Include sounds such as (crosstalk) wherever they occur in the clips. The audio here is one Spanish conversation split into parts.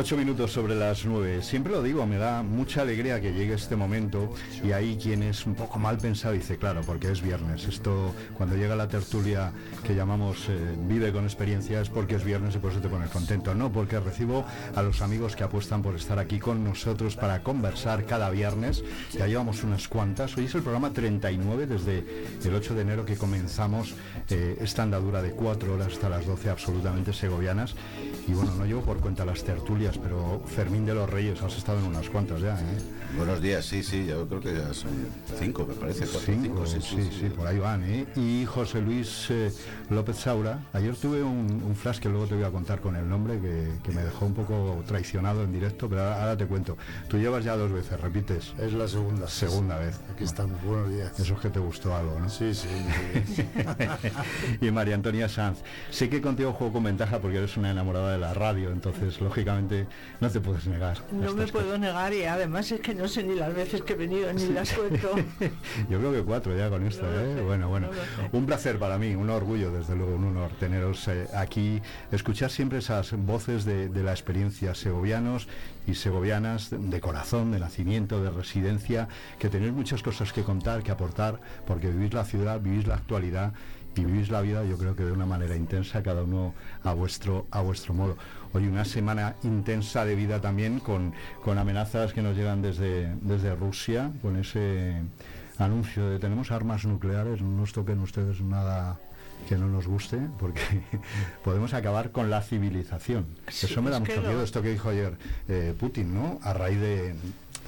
Ocho minutos sobre las nueve. Siempre lo digo, me da mucha alegría que llegue este momento y ahí quien es un poco mal pensado dice, claro, porque es viernes. Esto, cuando llega la tertulia que llamamos eh, Vive con experiencia, es porque es viernes y por eso te pones contento. No, porque recibo a los amigos que apuestan por estar aquí con nosotros para conversar cada viernes. Ya llevamos unas cuantas. Hoy es el programa 39 desde el 8 de enero que comenzamos eh, esta andadura de cuatro horas hasta las 12 absolutamente segovianas. Y bueno, no llevo por cuenta las tertulias, pero Fermín de los Reyes, has estado en unas cuantas ya, ¿eh? Buenos días, sí, sí, yo creo que ya son cinco, me parece. cinco, sí, sí, por ahí van, ¿eh? Y José Luis eh, López Saura, ayer tuve un, flash que luego te voy a contar con el nombre, que, me dejó un poco traicionado en directo, pero ahora, te cuento. Tú llevas ya dos veces, repites. Es la segunda. Segunda vez. Aquí estamos, buenos días. Eso es que te gustó algo, ¿no? Sí, sí. (laughs) y María Antonia Sanz, sé que contigo juego con ventaja porque eres una enamorada de la radio, entonces lógicamente no te puedes negar. No me puedo negar y además es que no sé ni las veces que he venido ni las cuento. (laughs) Yo creo que cuatro ya con esto, ¿eh? Bueno, bueno. Un placer para mí, un orgullo, desde luego, un honor teneros eh, aquí, escuchar siempre esas voces de, de la experiencia segovianos y segovianas de corazón, de nacimiento, de residencia, que tenéis muchas cosas que contar, que aportar, porque vivís la ciudad, vivís la actualidad y vivís la vida yo creo que de una manera intensa cada uno a vuestro a vuestro modo. Hoy una semana intensa de vida también con, con amenazas que nos llegan desde desde Rusia con ese anuncio de tenemos armas nucleares no nos toquen ustedes nada que no nos guste porque (laughs) podemos acabar con la civilización. Eso me da mucho miedo esto que dijo ayer eh, Putin no a raíz de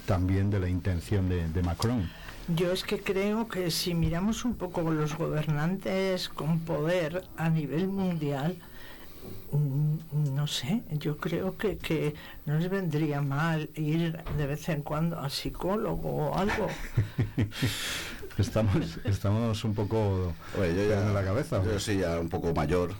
también de la intención de, de Macron yo es que creo que si miramos un poco los gobernantes con poder a nivel mundial, mm, no sé, yo creo que, que no vendría mal ir de vez en cuando al psicólogo o algo. (laughs) Estamos, estamos un poco Oye, yo la cabeza. Yo soy ya un poco mayor.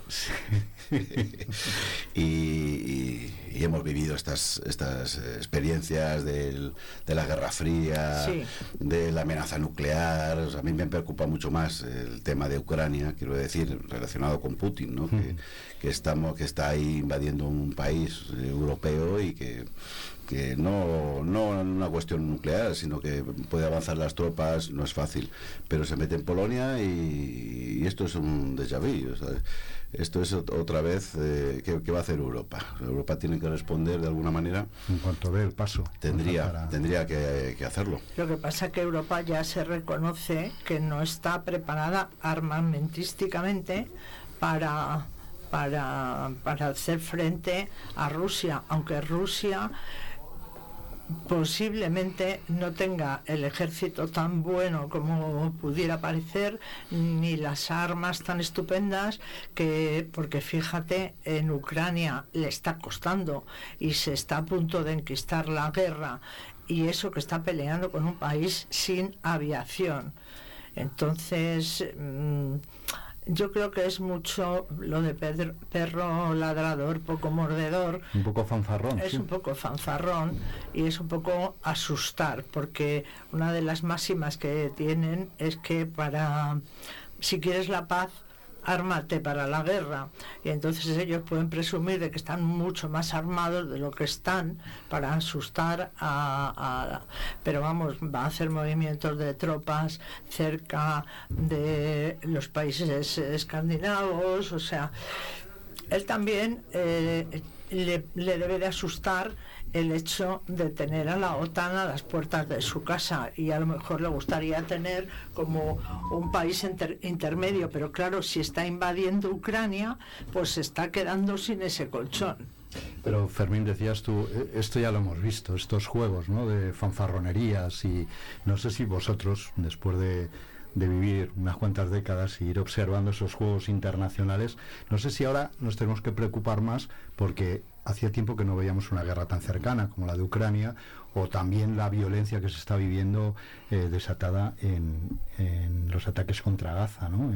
(laughs) y, hemos vivido estas, estas experiencias de la Guerra Fría, de la amenaza nuclear. a mí me preocupa mucho más el tema de Ucrania, quiero decir, relacionado con Putin, ¿no? que, que, estamos, que está ahí invadiendo un país europeo y que que no, no una cuestión nuclear, sino que puede avanzar las tropas, no es fácil, pero se mete en Polonia y, esto es un déjà vu. esto es otra vez eh, ¿qué, va a hacer Europa. Europa tiene que responder de alguna manera. En cuanto ve el paso. Tendría, tendría que, que, hacerlo. Lo que pasa es que Europa ya se reconoce que no está preparada armamentísticamente para para, para hacer frente a Rusia, aunque Rusia posiblemente no tenga el ejército tan bueno como pudiera parecer, ni las armas tan estupendas, que porque fíjate, en Ucrania le está costando y se está a punto de enquistar la guerra, y eso que está peleando con un país sin aviación. Entonces, mm, yo creo que es mucho lo de perro ladrador, poco mordedor. Un poco fanfarrón. Es un poco fanfarrón y es un poco asustar, porque una de las máximas que tienen es que para, si quieres la paz, ármate para la guerra. Y entonces ellos pueden presumir de que están mucho más armados de lo que están para asustar a... pero vamos, va a hacer movimientos de tropas cerca de los países escandinavos, o sea, él también eh, le, le debe de asustar el hecho de tener a la OTAN a las puertas de su casa y a lo mejor le gustaría tener como un país intermedio, pero claro, si está invadiendo Ucrania, pues se está quedando sin ese colchón. Pero Fermín, decías tú, eh, esto ya lo hemos visto, estos juegos ¿no? de fanfarronerías y no sé si vosotros, después de, de vivir unas cuantas décadas y ir observando esos juegos internacionales, no sé si ahora nos tenemos que preocupar más porque hacía tiempo que no veíamos una guerra tan cercana como la de Ucrania o también la violencia que se está viviendo eh, desatada en, los ataques contra Gaza, ¿no?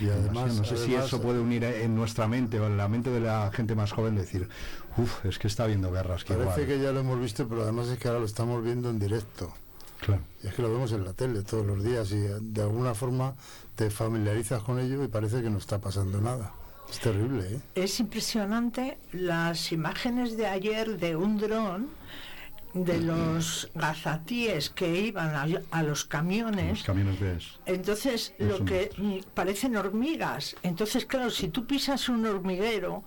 y además, no sé si eso puede unir en nuestra mente o en la mente de la gente más joven decir, uff, es que está habiendo guerras. Que Parece que ya lo hemos visto, pero además es que ahora lo estamos viendo en directo. Claro. Y es que lo vemos en la tele todos los días y de alguna forma te familiarizas con ello y parece que no está pasando nada Es terrible, ¿eh? Es impresionante las imágenes de ayer de un dron de los gazatíes que iban a, los camiones. Los camiones Entonces, lo que mm, parecen hormigas. Entonces, claro, si tú pisas un hormiguero,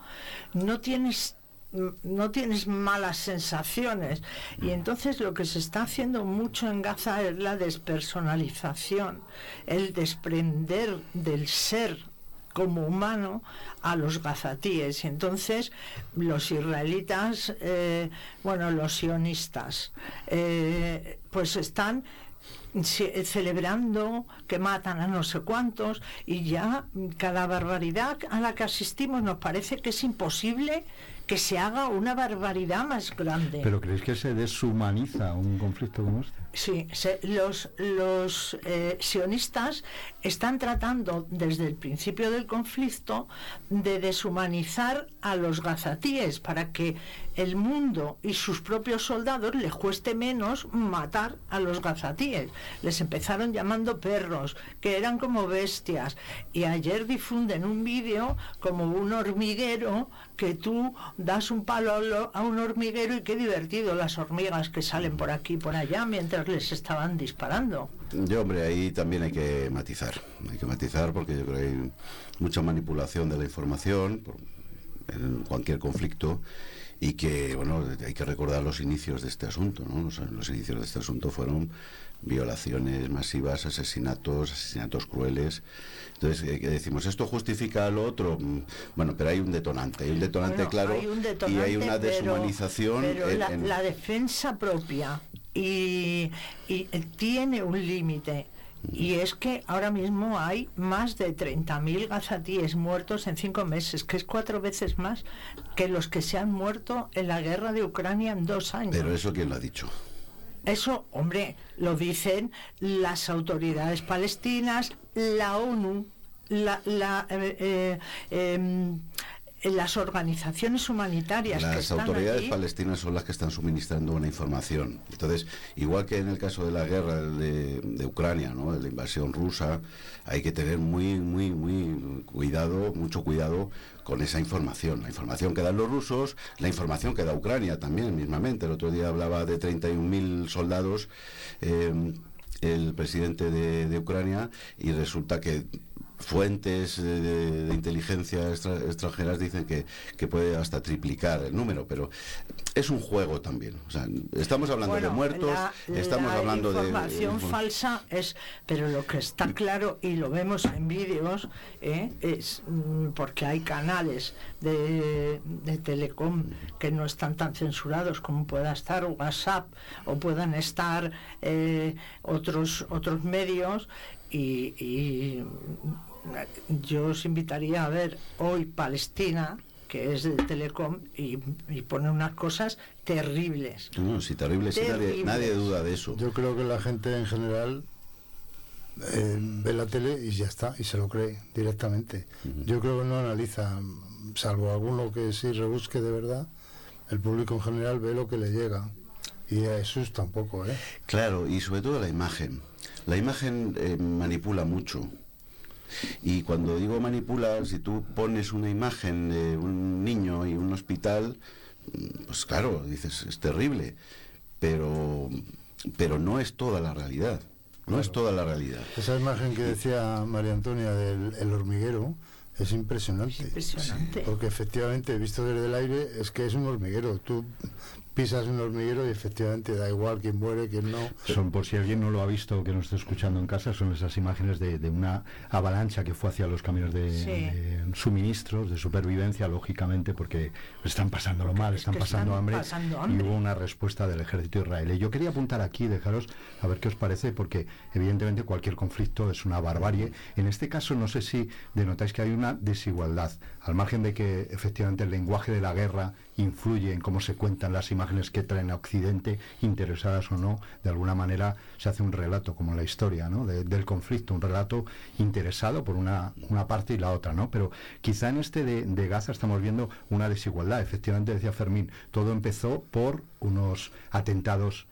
no tienes mm, no tienes malas sensaciones y entonces lo que se está haciendo mucho en Gaza es la despersonalización, el desprender del ser como humano a los gazatíes. Y entonces los israelitas, eh, bueno, los sionistas, eh, pues están celebrando que matan a no sé cuántos y ya cada barbaridad a la que asistimos nos parece que es imposible que se haga una barbaridad más grande. ¿Pero creéis que se deshumaniza un conflicto como este? Sí, los, los eh, sionistas están tratando desde el principio del conflicto de deshumanizar a los gazatíes para que el mundo y sus propios soldados les cueste menos matar a los gazatíes. Les empezaron llamando perros, que eran como bestias. Y ayer difunden un vídeo como un hormiguero que tú das un palo a un hormiguero y qué divertido las hormigas que salen por aquí y por allá mientras les estaban disparando. Yo, hombre, ahí también hay que matizar. Hay que matizar porque yo creo que hay mucha manipulación de la información en cualquier conflicto y que, bueno, hay que recordar los inicios de este asunto, ¿no? los inicios de este asunto fueron violaciones masivas, asesinatos, asesinatos crueles. Entonces, eh, decimos, ¿esto justifica lo otro? Mm, bueno, pero hay un detonante, hay un detonante claro y hay una deshumanización. Pero, la, defensa propia y, y tiene un límite. Y es que ahora mismo hay más de 30.000 gazatíes muertos en cinco meses, que es cuatro veces más que los que se han muerto en la guerra de Ucrania en dos años. Pero eso quién lo ha dicho. Eso, hombre, lo dicen las autoridades palestinas, la ONU, la, la eh, eh, em, las organizaciones humanitarias. Las autoridades palestinas son las que están suministrando una información. Entonces, igual que en el caso de la guerra de, Ucrania, ¿no? de la invasión rusa, hay que tener muy, muy, muy cuidado, mucho cuidado con esa información. La información que dan los rusos, la información que da Ucrania también, mismamente. El otro día hablaba de 31.000 soldados. Eh, el presidente de Ucrania y resulta que fuentes de, inteligencia extranjeras dicen que, que, puede hasta triplicar el número, pero es un juego también. estamos hablando de muertos, estamos hablando de... Información falsa es, pero lo que está claro y lo vemos en vídeos ¿eh? es mm, porque hay canales de, de telecom que no están tan censurados como pueda estar WhatsApp o puedan estar eh, otros otros medios y yo os invitaría a ver hoy Palestina, que es de Telecom, y, pone unas cosas terribles. No, sí, terribles, nadie, duda de eso. Yo creo que la gente en general eh, ve la tele y ya está, y se lo cree directamente. Yo creo que no analiza, salvo alguno que sí rebusque de verdad, el público en general ve lo que le llega. Y a Jesús tampoco, ¿eh? Claro, y sobre todo la imagen. La imagen eh, manipula mucho. Y cuando digo manipular, si tú pones una imagen de un niño y un hospital, mm, pues claro, dices, es terrible, pero, pero no es toda la realidad. No es toda la realidad. Esa imagen que decía María Antonia del hormiguero es impresionante. impresionante. Porque efectivamente, visto desde el aire, es que es un hormiguero. Tú pisas un hormiguero y efectivamente da igual quién muere, quién no. Son, por si alguien no lo ha visto, que no esté escuchando en casa, son esas imágenes de, una avalancha que fue hacia los caminos de, suministros, de supervivencia, lógicamente, porque están pasándolo mal, están, pasando, hambre, y hubo una respuesta del ejército israelí. Yo quería apuntar aquí, dejaros a ver qué os parece, porque evidentemente cualquier conflicto es una barbarie. En este caso, no sé si denotáis que hay una desigualdad, al margen de que efectivamente el lenguaje de la guerra influye en cómo se cuentan las imágenes que traen a Occidente, interesadas o no, de alguna manera se hace un relato como la historia ¿no? del conflicto, un relato interesado por una, una, parte y la otra, ¿no? Pero quizá en este de, Gaza estamos viendo una desigualdad. Efectivamente, decía Fermín, todo empezó por unos atentados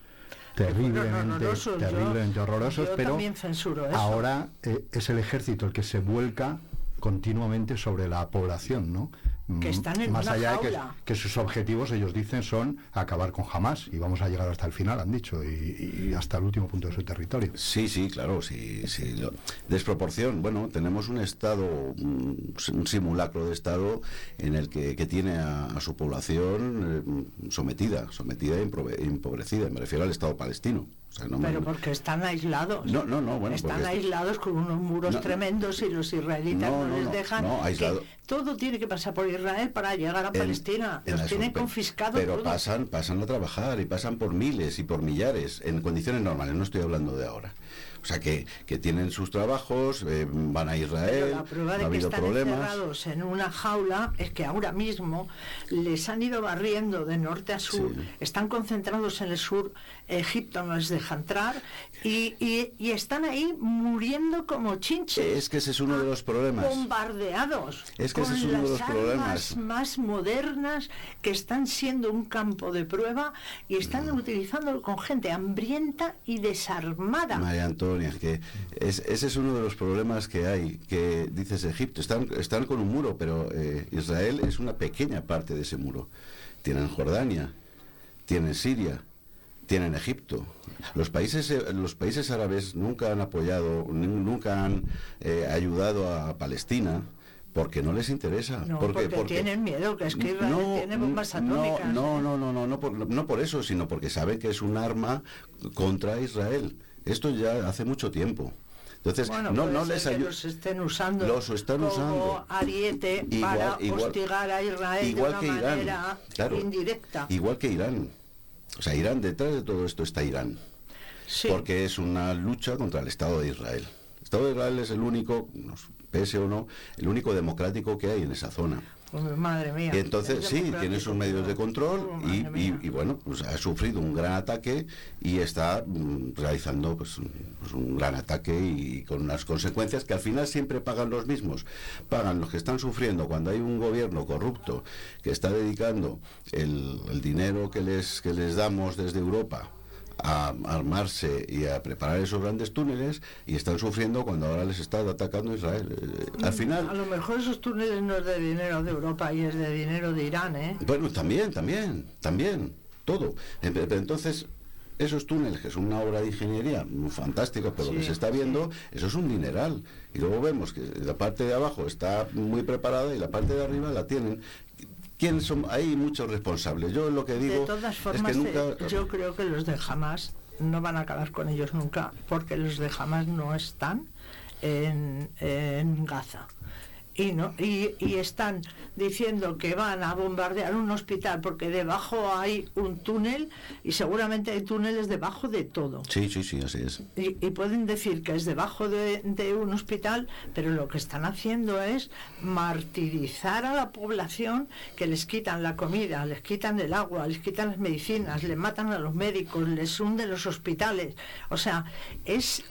terriblemente, terriblemente horrorosos, pero ahora eh, es el ejército el que se vuelca continuamente sobre la población, ¿no? que están en más una allá jaula. de que, sus objetivos ellos dicen son acabar con Hamas y vamos a llegar hasta el final han dicho y, hasta el último punto de su territorio sí sí claro sí sí desproporción bueno tenemos un estado un, simulacro de estado en el que, tiene a, su población eh, sometida sometida e empobrecida me refiero al estado palestino pero porque están aislados. No, no, no. Bueno, están aislados con unos muros tremendos y los israelitas no, les dejan. todo tiene que pasar por Israel para llegar a Palestina. los tienen confiscados. Pero pasan, pasan a trabajar y pasan por miles y por millares en condiciones normales. No estoy hablando de ahora. O sea, que, que tienen sus trabajos, eh, van a Israel, Pero la prueba de que están encerrados en una jaula es que ahora mismo les han ido barriendo de norte a sur, están concentrados en el sur, Egipto no les deja entrar y, y, están ahí muriendo como chinches. Es que ese es uno de los problemas. Bombardeados. Es que ese es uno de los problemas. más modernas que están siendo un campo de prueba y están mm. utilizándolo con gente hambrienta y desarmada que ese es uno de los problemas que hay, que dices Egipto, están, están con un muro, pero eh, Israel es una pequeña parte de ese muro. Tienen Jordania, tienen Siria, tienen Egipto. Los países, eh, los países árabes nunca han apoyado, nunca han eh, ayudado a Palestina porque no les interesa. porque, tienen miedo, que es tiene bombas atómicas. No, no, no, no, no, por, no por eso, sino porque saben que es un arma contra Israel. Esto ya hace mucho tiempo. Entonces, no, no les ayuda. los estén usando los están como usando. ariete para hostigar a Israel igual de una que manera indirecta. Igual que Irán. O sea, Irán, detrás de todo esto está Irán. Porque es una lucha contra el Estado de Israel. El Estado de Israel es el único, pese o no, el único democrático que hay en esa zona. Pues madre mía. Y entonces sí, tiene sus medios de control oh, y, bueno, pues ha sufrido un gran ataque y está mm, realizando pues, pues, un gran ataque y con unas consecuencias que al final siempre pagan los mismos. Pagan los que están sufriendo cuando hay un gobierno corrupto que está dedicando el, el dinero que les, que les damos desde Europa a armarse y a preparar esos grandes túneles y están sufriendo cuando ahora les está atacando Israel. Eh, al final... A lo mejor esos túneles no es de dinero de Europa y es de dinero de Irán, ¿eh? Bueno, también, también, también, todo. Entonces, esos túneles, que son una obra de ingeniería fantástica, pero lo que se está viendo, eso es un dineral. Y luego vemos que la parte de abajo está muy preparada y la parte de arriba la tienen. ¿Quién son? Hay muchos responsables. Yo lo que digo de todas formas, es que nunca... Eh, yo creo que los de Hamas no van a acabar con ellos nunca, porque los de Hamas no están en, en Gaza y, no, y, están diciendo que van a bombardear un hospital porque debajo hay un túnel y seguramente hay túneles debajo de todo. Sí, sí, sí, así es. Y, pueden decir que es debajo de, un hospital, pero lo que están haciendo es martirizar a la población que les quitan la comida, les quitan el agua, les quitan las medicinas, les matan a los médicos, les hunden los hospitales. O sea, es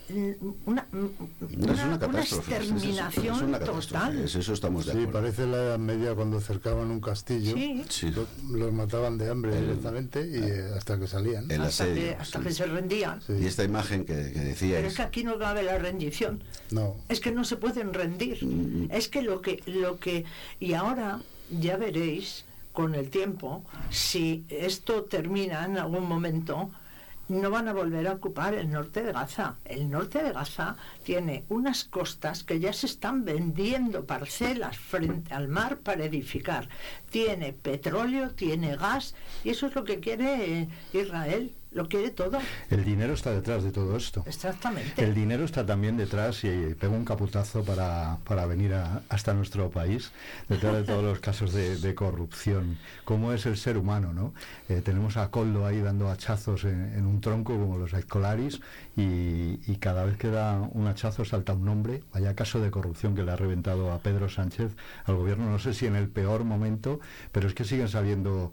una, una, exterminación total eso estamos de acuerdo. Sí, parece la Edad Media cuando cercaban un castillo, Los, mataban de hambre directamente y eh, hasta que salían. hasta, que, se rendían. Y esta imagen que, decía Pero es que aquí no cabe la rendición. No. Es que no se pueden rendir. Mm. Es que lo que lo que y ahora ya veréis con el tiempo si esto termina en algún momento no van a volver a ocupar el norte de Gaza. El norte de Gaza tiene unas costas que ya se están vendiendo parcelas frente al mar para edificar. Tiene petróleo, tiene gas y eso es lo que quiere Israel lo quiere todo. El dinero está detrás de todo esto. Exactamente. El dinero está también detrás, y pego un caputazo para, para venir hasta nuestro país, detrás de todos los casos de, corrupción. ¿Cómo es el ser humano? ¿no? Eh, tenemos a Coldo ahí dando hachazos en, un tronco como los escolaris y, y, cada vez que da un hachazo salta un nombre. Vaya caso de corrupción que le ha reventado a Pedro Sánchez al gobierno, no sé si en el peor momento, pero es que siguen saliendo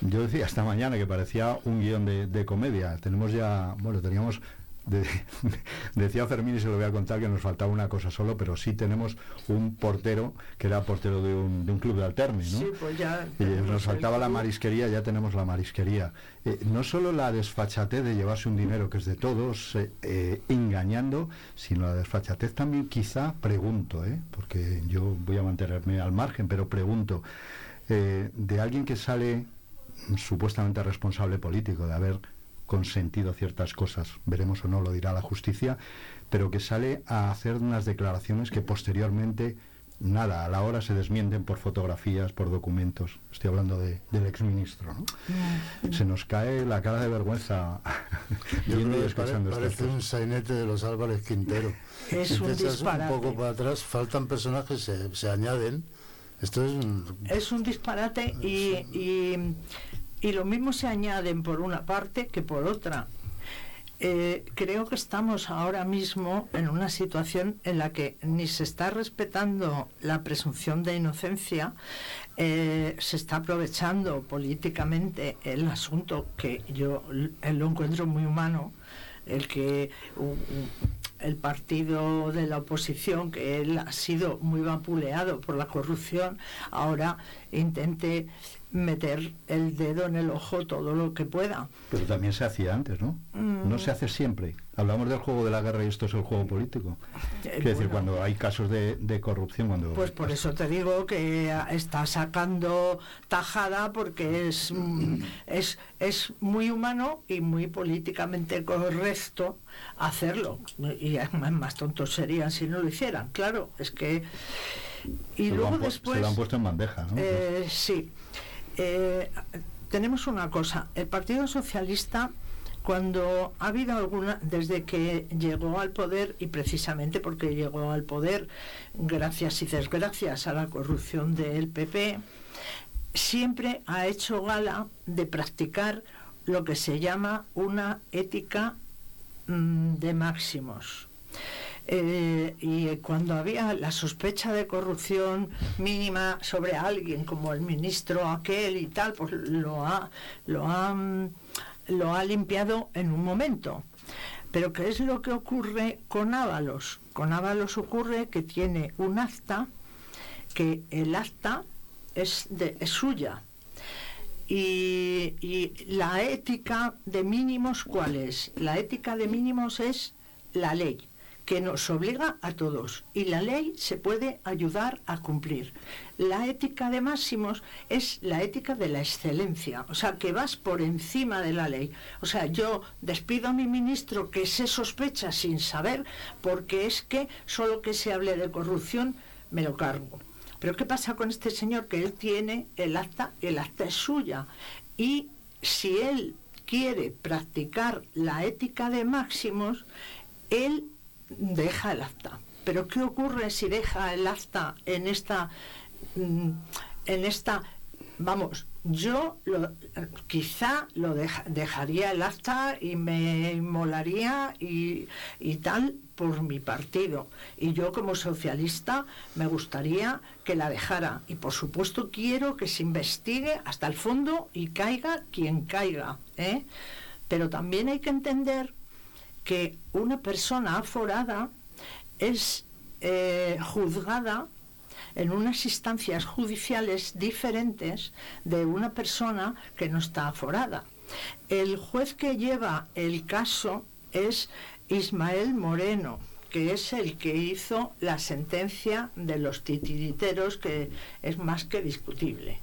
yo decía esta mañana que parecía un guion de, comedia. Tenemos ya, bueno, teníamos (laughs) decía Fermín y se lo voy a contar que nos faltaba una cosa solo, pero sí tenemos un portero que era portero de un, de un club de alterne, ¿no? Sí, pues ya nos faltaba la marisquería, ya tenemos la marisquería. Eh, no solo la desfachatez de llevarse un dinero que es de todos, eh, eh, engañando, sino la desfachatez también quizá, pregunto, porque yo voy a mantenerme al margen, pero pregunto, de alguien que sale supuestamente responsable político de haber consentido ciertas cosas, veremos o no, lo dirá la justicia, pero que sale a hacer unas declaraciones que posteriormente, nada, a la hora se desmienten por fotografías, por documentos. Estoy hablando de, del exministro, ¿no? Mm. Se nos cae la cara de vergüenza (laughs) viendo y escuchando Parece un sainete de los Álvarez Quintero. Es un disparate. Un poco para atrás, faltan personajes, se, se añaden. Esto es. Es un disparate y y lo mismo se añaden por una parte que por otra. Eh, creo que estamos ahora mismo en una situación en la que ni se está respetando la presunción de inocencia, eh, se está aprovechando políticamente el asunto que yo lo encuentro muy humano, el que el partido de la oposición, que él ha sido muy vapuleado por la corrupción, ahora intente meter el dedo en el ojo todo lo que pueda. Pero también se hacía antes, ¿no? No se hace siempre. Hablamos del juego de la guerra y esto es el juego político. Eh, Quiero decir, cuando hay casos de, corrupción, cuando... Pues por eso te digo que está sacando tajada porque es, mm, es, es muy humano y muy políticamente correcto hacerlo. Y más tontos serían si no lo hicieran. Claro, es que... Y luego después... Se lo han puesto en bandeja, ¿no? Eh, sí. Eh, tenemos una cosa, el Partido Socialista cuando ha habido alguna, desde que llegó al poder, y precisamente porque llegó al poder gracias y desgracias a la corrupción del PP, siempre ha hecho gala de practicar lo que se llama una ética mm, de máximos. Eh, y cuando había la sospecha de corrupción mínima sobre alguien, como el ministro aquel y tal, pues lo ha, lo ha, mm, lo ha limpiado en un momento. Pero ¿qué es lo que ocurre con Ábalos? Con Ábalos ocurre que tiene un acta, que el acta es, de, es suya. Y la ética de mínimos, ¿cuál es? La ética de mínimos es la ley que nos obliga a todos y la ley se puede ayudar a cumplir. La ética de máximos es la ética de la excelencia, o sea, que vas por encima de la ley. O sea, yo despido a mi ministro que se sospecha sin saber porque es que solo que se hable de corrupción me lo cargo. Pero ¿qué pasa con este señor? Que él tiene el acta, el acta es suya. Y si él quiere practicar la ética de máximos, él deja el acta. Pero ¿qué ocurre si deja el acta en esta, mm, en esta, vamos, yo lo, quizá lo dejaría el acta y me molaría y, y, tal por mi partido. Y yo como socialista me gustaría que la dejara. Y por supuesto quiero que se investigue hasta el fondo y caiga quien caiga. ¿eh? Pero también hay que entender que una persona aforada es eh, juzgada en unas instancias judiciales diferentes de una persona que no está aforada. El juez que lleva el caso es Ismael Moreno, que es el que hizo la sentencia de los titiriteros, que es más que discutible.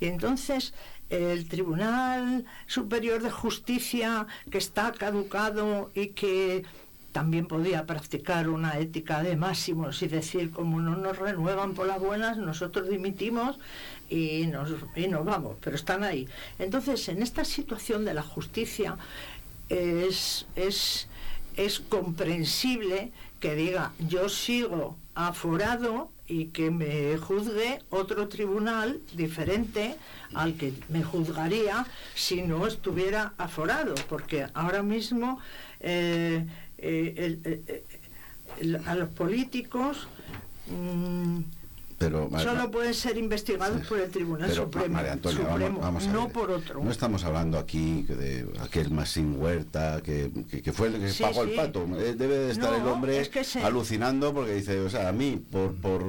Y entonces el Tribunal Superior de Justicia que está caducado y que también podía practicar una ética de máximos y decir, como no nos renuevan por las buenas, nosotros dimitimos y nos, y nos vamos, pero están ahí. Entonces, en esta situación de la justicia es, es, es comprensible que diga, yo sigo aforado y que me juzgue otro tribunal diferente al que me juzgaría si no estuviera aforado, porque ahora mismo eh, eh, a los políticos... Mm, pero, Solo pueden ser investigados por el Tribunal Supremo, no por otro. No estamos hablando aquí de aquel Masín Huerta, que, que, fue el que pagó el pato. Eh, debe de estar el hombre alucinando porque dice, o sea, a mí, por, por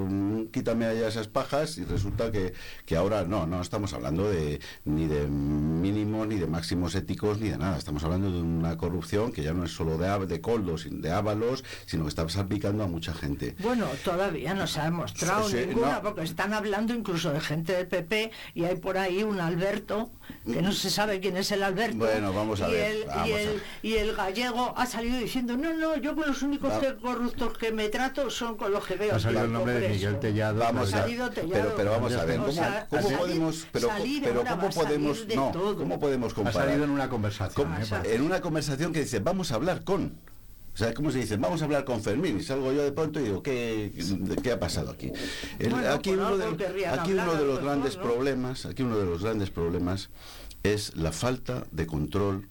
quítame allá esas pajas, y resulta que, que ahora no, no estamos hablando de ni de mínimos, ni de máximos éticos, ni de nada. Estamos hablando de una corrupción que ya no es solo de, de coldos, de ábalos, sino que está salpicando a mucha gente. Bueno, todavía no se ha demostrado ninguna, porque están hablando incluso de gente del PP y hay por ahí un Alberto, que no se sabe quién es el Alberto. Bueno, vamos a y ver. El, y, el, y, el, gallego ha salido diciendo, no, no, yo con los únicos corruptos que me trato son con los que veo. Ha salido el nombre de Miguel Tellado. Vamos a, pero, pero vamos a ver, ¿cómo, cómo podemos, pero, pero cómo podemos, no, cómo podemos comparar? Ha salido en una conversación. ¿eh? En una conversación que dice, vamos a hablar con. O sea, ¿cómo se dice? Vamos a hablar con Fermín. Y salgo yo de pronto y digo, ¿qué, qué ha pasado aquí? aquí, uno de, aquí uno de los grandes problemas, aquí uno de los grandes problemas es la falta de control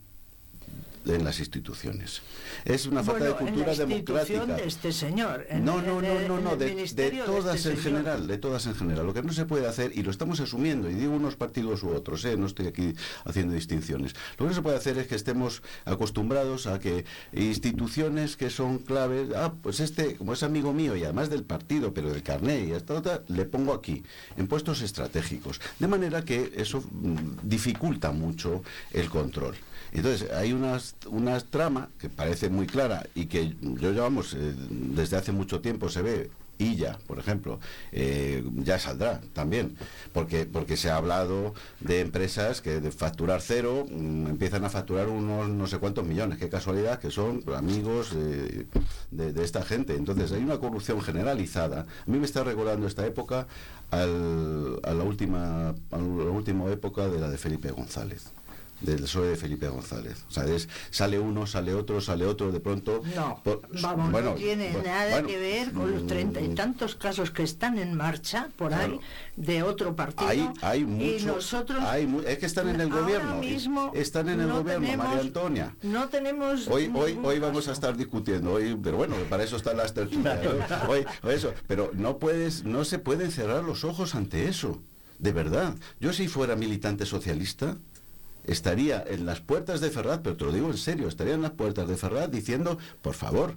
en las instituciones. Es una falta de cultura democrática. de este señor. no, no, no, no, no, de, todas este en general, de todas en general. Lo que no se puede hacer, y lo estamos asumiendo, y digo unos partidos u otros, ¿eh? no estoy aquí haciendo distinciones. Lo que no se puede hacer es que estemos acostumbrados a que instituciones que son claves, ah, pues este, como es amigo mío y además del partido, pero del carnet y hasta otra, le pongo aquí, en puestos estratégicos. De manera que eso mm, dificulta mucho el control. Entonces, hay una, una trama que parece muy clara y que yo llevamos eh, desde hace mucho tiempo se ve ya, por ejemplo, eh, ya saldrá también, porque porque se ha hablado de empresas que de facturar cero mm, empiezan a facturar unos no sé cuántos millones, qué casualidad que son amigos de, esta gente. Entonces hay una corrupción generalizada. A mí me está recordando esta época a la última a la última época de la de Felipe González del PSOE de Felipe González. O sea, es, sale uno, sale otro, sale otro, de pronto... No, vamos, no tiene nada que ver con los treinta y tantos casos que están en marcha por ahí de otro partido. Hay, hay mucho, y nosotros... es que están en el gobierno. mismo están en el gobierno, María Antonia. No tenemos... Hoy, hoy, hoy vamos a estar discutiendo, hoy, pero bueno, para eso están las tertulias. hoy, eso, pero no puedes, no se pueden cerrar los ojos ante eso. De verdad, yo si fuera militante socialista, estaría en las puertas de Ferraz, pero te lo digo en serio, estaría en las puertas de Ferraz diciendo, por favor,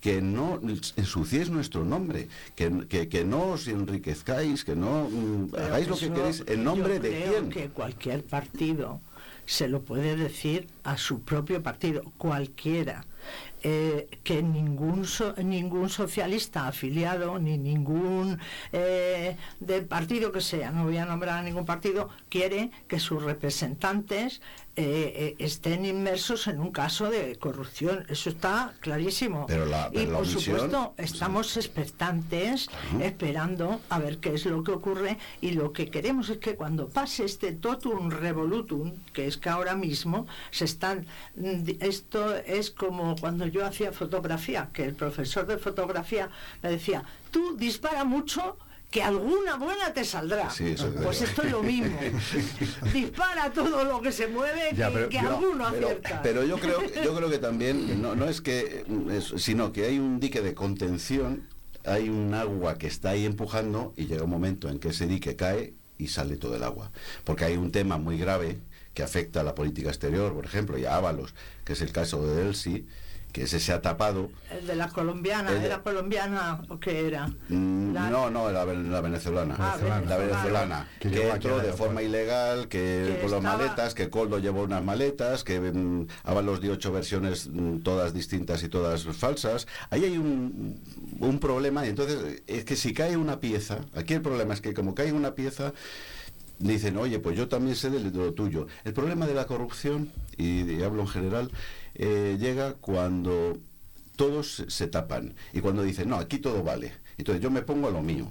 que no ensuciéis nuestro nombre, que, que, no os enriquezcáis, que no mm, hagáis lo que queréis en nombre de quién. que cualquier partido se lo puede decir a su propio partido, cualquiera. Eh, que ningún, ningún socialista afiliado, ni ningún eh, del partido que sea, no voy a nombrar a ningún partido, quiere que sus representantes eh, eh, estén inmersos en un caso de corrupción. Eso está clarísimo. y por supuesto estamos expectantes, esperando a ver qué es lo que ocurre y lo que queremos es que cuando pase este totum revolutum, que es que ahora mismo se están... Esto es como cuando yo hacía fotografía, que el profesor de fotografía me decía, tú dispara mucho que alguna buena te saldrá. pues esto es lo mismo. (laughs) Dispara todo lo que se mueve, que, alguno acierta. Pero yo creo, yo creo que también, no, es que, sino que hay un dique de contención, hay un agua que está ahí empujando y llega un momento en que ese dique cae y sale todo el agua. Porque hay un tema muy grave que afecta a la política exterior, por ejemplo, y a Ábalos, que es el caso de Delsi, que ese se ha tapado. ¿El de la colombiana? ¿Era colombiana o qué era? Mm, no, no, la, venezolana. Ah, la venezolana. Que, entró de forma ilegal, que, con las maletas, que Coldo llevó unas maletas, que um, Ábalos dio ocho versiones mm, todas distintas y todas falsas. Ahí hay un, un problema, y entonces es que si cae una pieza, aquí el problema es que como cae una pieza, dicen, oye, pues yo también sé de lo tuyo. El problema de la corrupción, y hablo en general, eh, llega cuando todos se tapan y cuando dicen, no, aquí todo vale. Entonces yo me pongo a lo mío.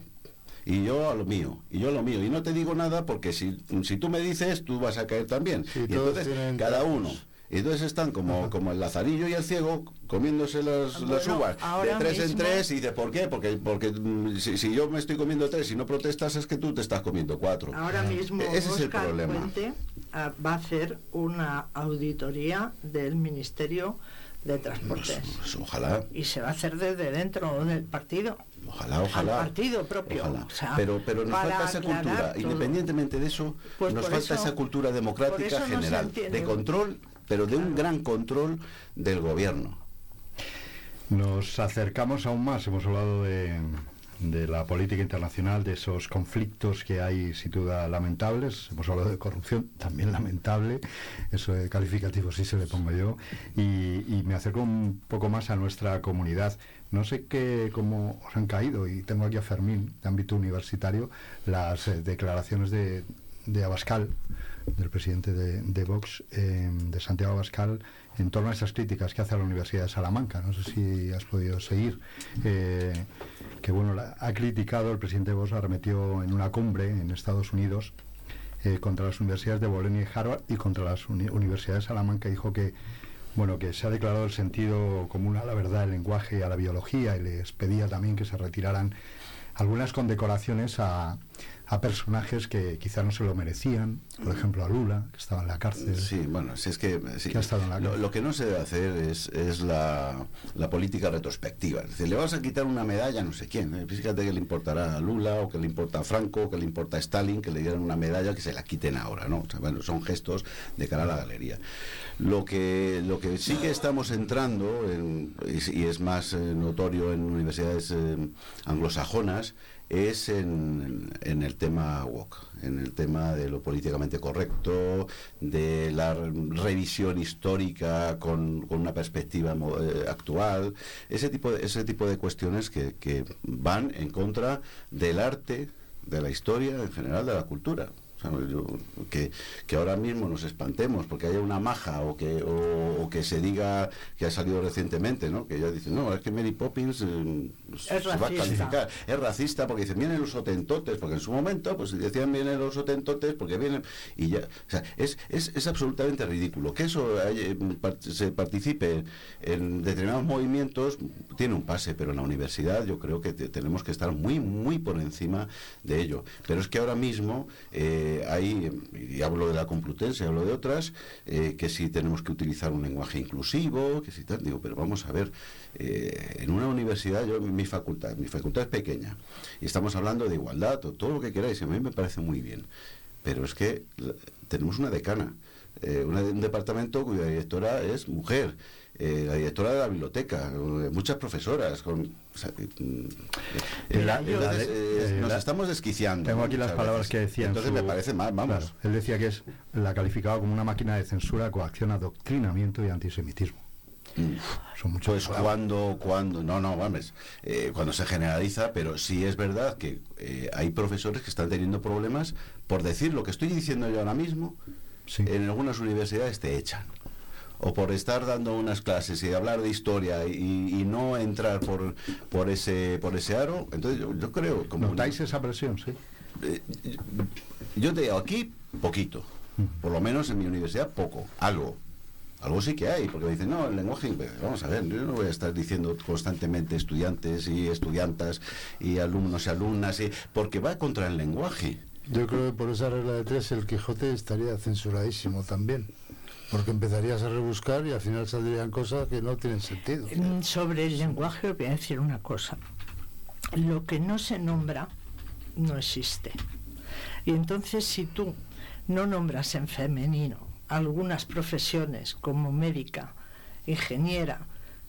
Y yo a lo mío, y yo a lo mío. Y no te digo nada porque si, si tú me dices, tú vas a caer también. y entonces cada uno. Y entonces están como, como el lazarillo y el ciego comiéndose las, las uvas de tres en tres y dice, ¿por qué? Porque, porque mm, si, yo me estoy comiendo tres y no protestas es que tú te estás comiendo cuatro. Ahora mismo ese es el problema. Va a hacer una auditoría del Ministerio de transportes. Pues, pues, ojalá. Y se va a hacer desde dentro del partido. Ojalá, ojalá. partido propio. pero, pero nos falta esa cultura. Independientemente de eso, pues nos falta esa cultura democrática general, de control, pero de un gran control del gobierno. Nos acercamos aún más, hemos hablado de, de la política internacional, de esos conflictos que hay sin duda lamentables. Hemos hablado de corrupción, también lamentable, eso de calificativo sí se le pongo yo, y, me acerco un poco más a nuestra comunidad. No sé qué, cómo os han caído, y tengo aquí a Fermín, de ámbito universitario, las eh, declaraciones de, de Abascal, del presidente de, Vox, eh, de Santiago Abascal, en torno a esas críticas que hace a la Universidad de Salamanca. No sé si has podido seguir. Eh, que bueno, ha criticado, el presidente Vox arremetió en una cumbre en Estados Unidos eh, contra las universidades de Bolonia y Harvard y contra las universidades de Salamanca. Dijo que bueno, que se ha declarado el sentido común a la verdad, el lenguaje y a la biología y les pedía también que se retiraran algunas condecoraciones a, a personajes que quizá no se lo merecían, por ejemplo a Lula, que estaba en la cárcel. Sí, bueno, si es que, lo, que no se debe hacer es, es la, la, política retrospectiva. Es decir, le vas a quitar una medalla a no sé quién. ¿eh? Fíjate que le importará a Lula, o que le importa a Franco, o que le importa a Stalin, que le dieran una medalla que se la quiten ahora, ¿no? bueno, son gestos de cara a la galería. Lo que, lo que sí que estamos entrando, y, es más eh, notorio en universidades eh, anglosajonas, es en, el tema woke, en el tema de lo políticamente correcto, de la revisión histórica con, una perspectiva eh, actual, ese tipo de, ese tipo de cuestiones que, que van en contra del arte, de la historia en general, de la cultura que, que, ahora mismo nos espantemos porque haya una maja o que, o, que se diga que ha salido recientemente, ¿no? que ya dicen, no, es que Mary Poppins eh, se va a calificar. Es racista porque dicen, vienen los otentotes, porque en su momento pues decían vienen los otentotes porque vienen... Y ya, o sea, es, es, es absolutamente ridículo. Que eso eh, se participe en determinados movimientos tiene un pase, pero en la universidad yo creo que tenemos que estar muy, muy por encima de ello. Pero es que ahora mismo... Eh, hay, y hablo de la Complutense, hablo de otras, eh, que si tenemos que utilizar un lenguaje inclusivo, que si tal, digo, pero vamos a ver, eh, en una universidad, yo mi facultad, mi facultad es pequeña, y estamos hablando de igualdad, o todo lo que queráis, a mí me parece muy bien, pero es que tenemos una decana, eh, un departamento cuya directora es mujer, eh, la directora de la biblioteca, muchas profesoras. Con, nos estamos desquiciando. Tengo aquí las palabras que decía. Entonces me parece mal, vamos. él decía que es la calificaba como una máquina de censura, coacción, adoctrinamiento y antisemitismo. Son muchos pues cuando, cuando, no, no, vamos, cuando se generaliza, pero sí es verdad que hay profesores que están teniendo problemas por decir lo que estoy diciendo yo ahora mismo, en algunas universidades te echan o por estar dando unas clases y hablar de historia y, no entrar por, por ese por ese aro, entonces yo, creo... Como ¿Notáis esa presión, sí? Eh, yo te digo, aquí poquito, mm. por lo menos en mi universidad poco, algo. Algo sí que hay, porque me dicen, no, el lenguaje, pues, vamos a ver, yo no voy a estar diciendo constantemente estudiantes y estudiantas y alumnos y alumnas, y, porque va contra el lenguaje. Yo creo que por esa regla de tres el Quijote estaría censuradísimo también. Porque empezarías a rebuscar y al final saldrían cosas que no tienen sentido. Mm, sobre el lenguaje voy a decir una cosa. Lo que no se nombra no existe. Y entonces si tú no nombras en femenino algunas profesiones como médica, ingeniera,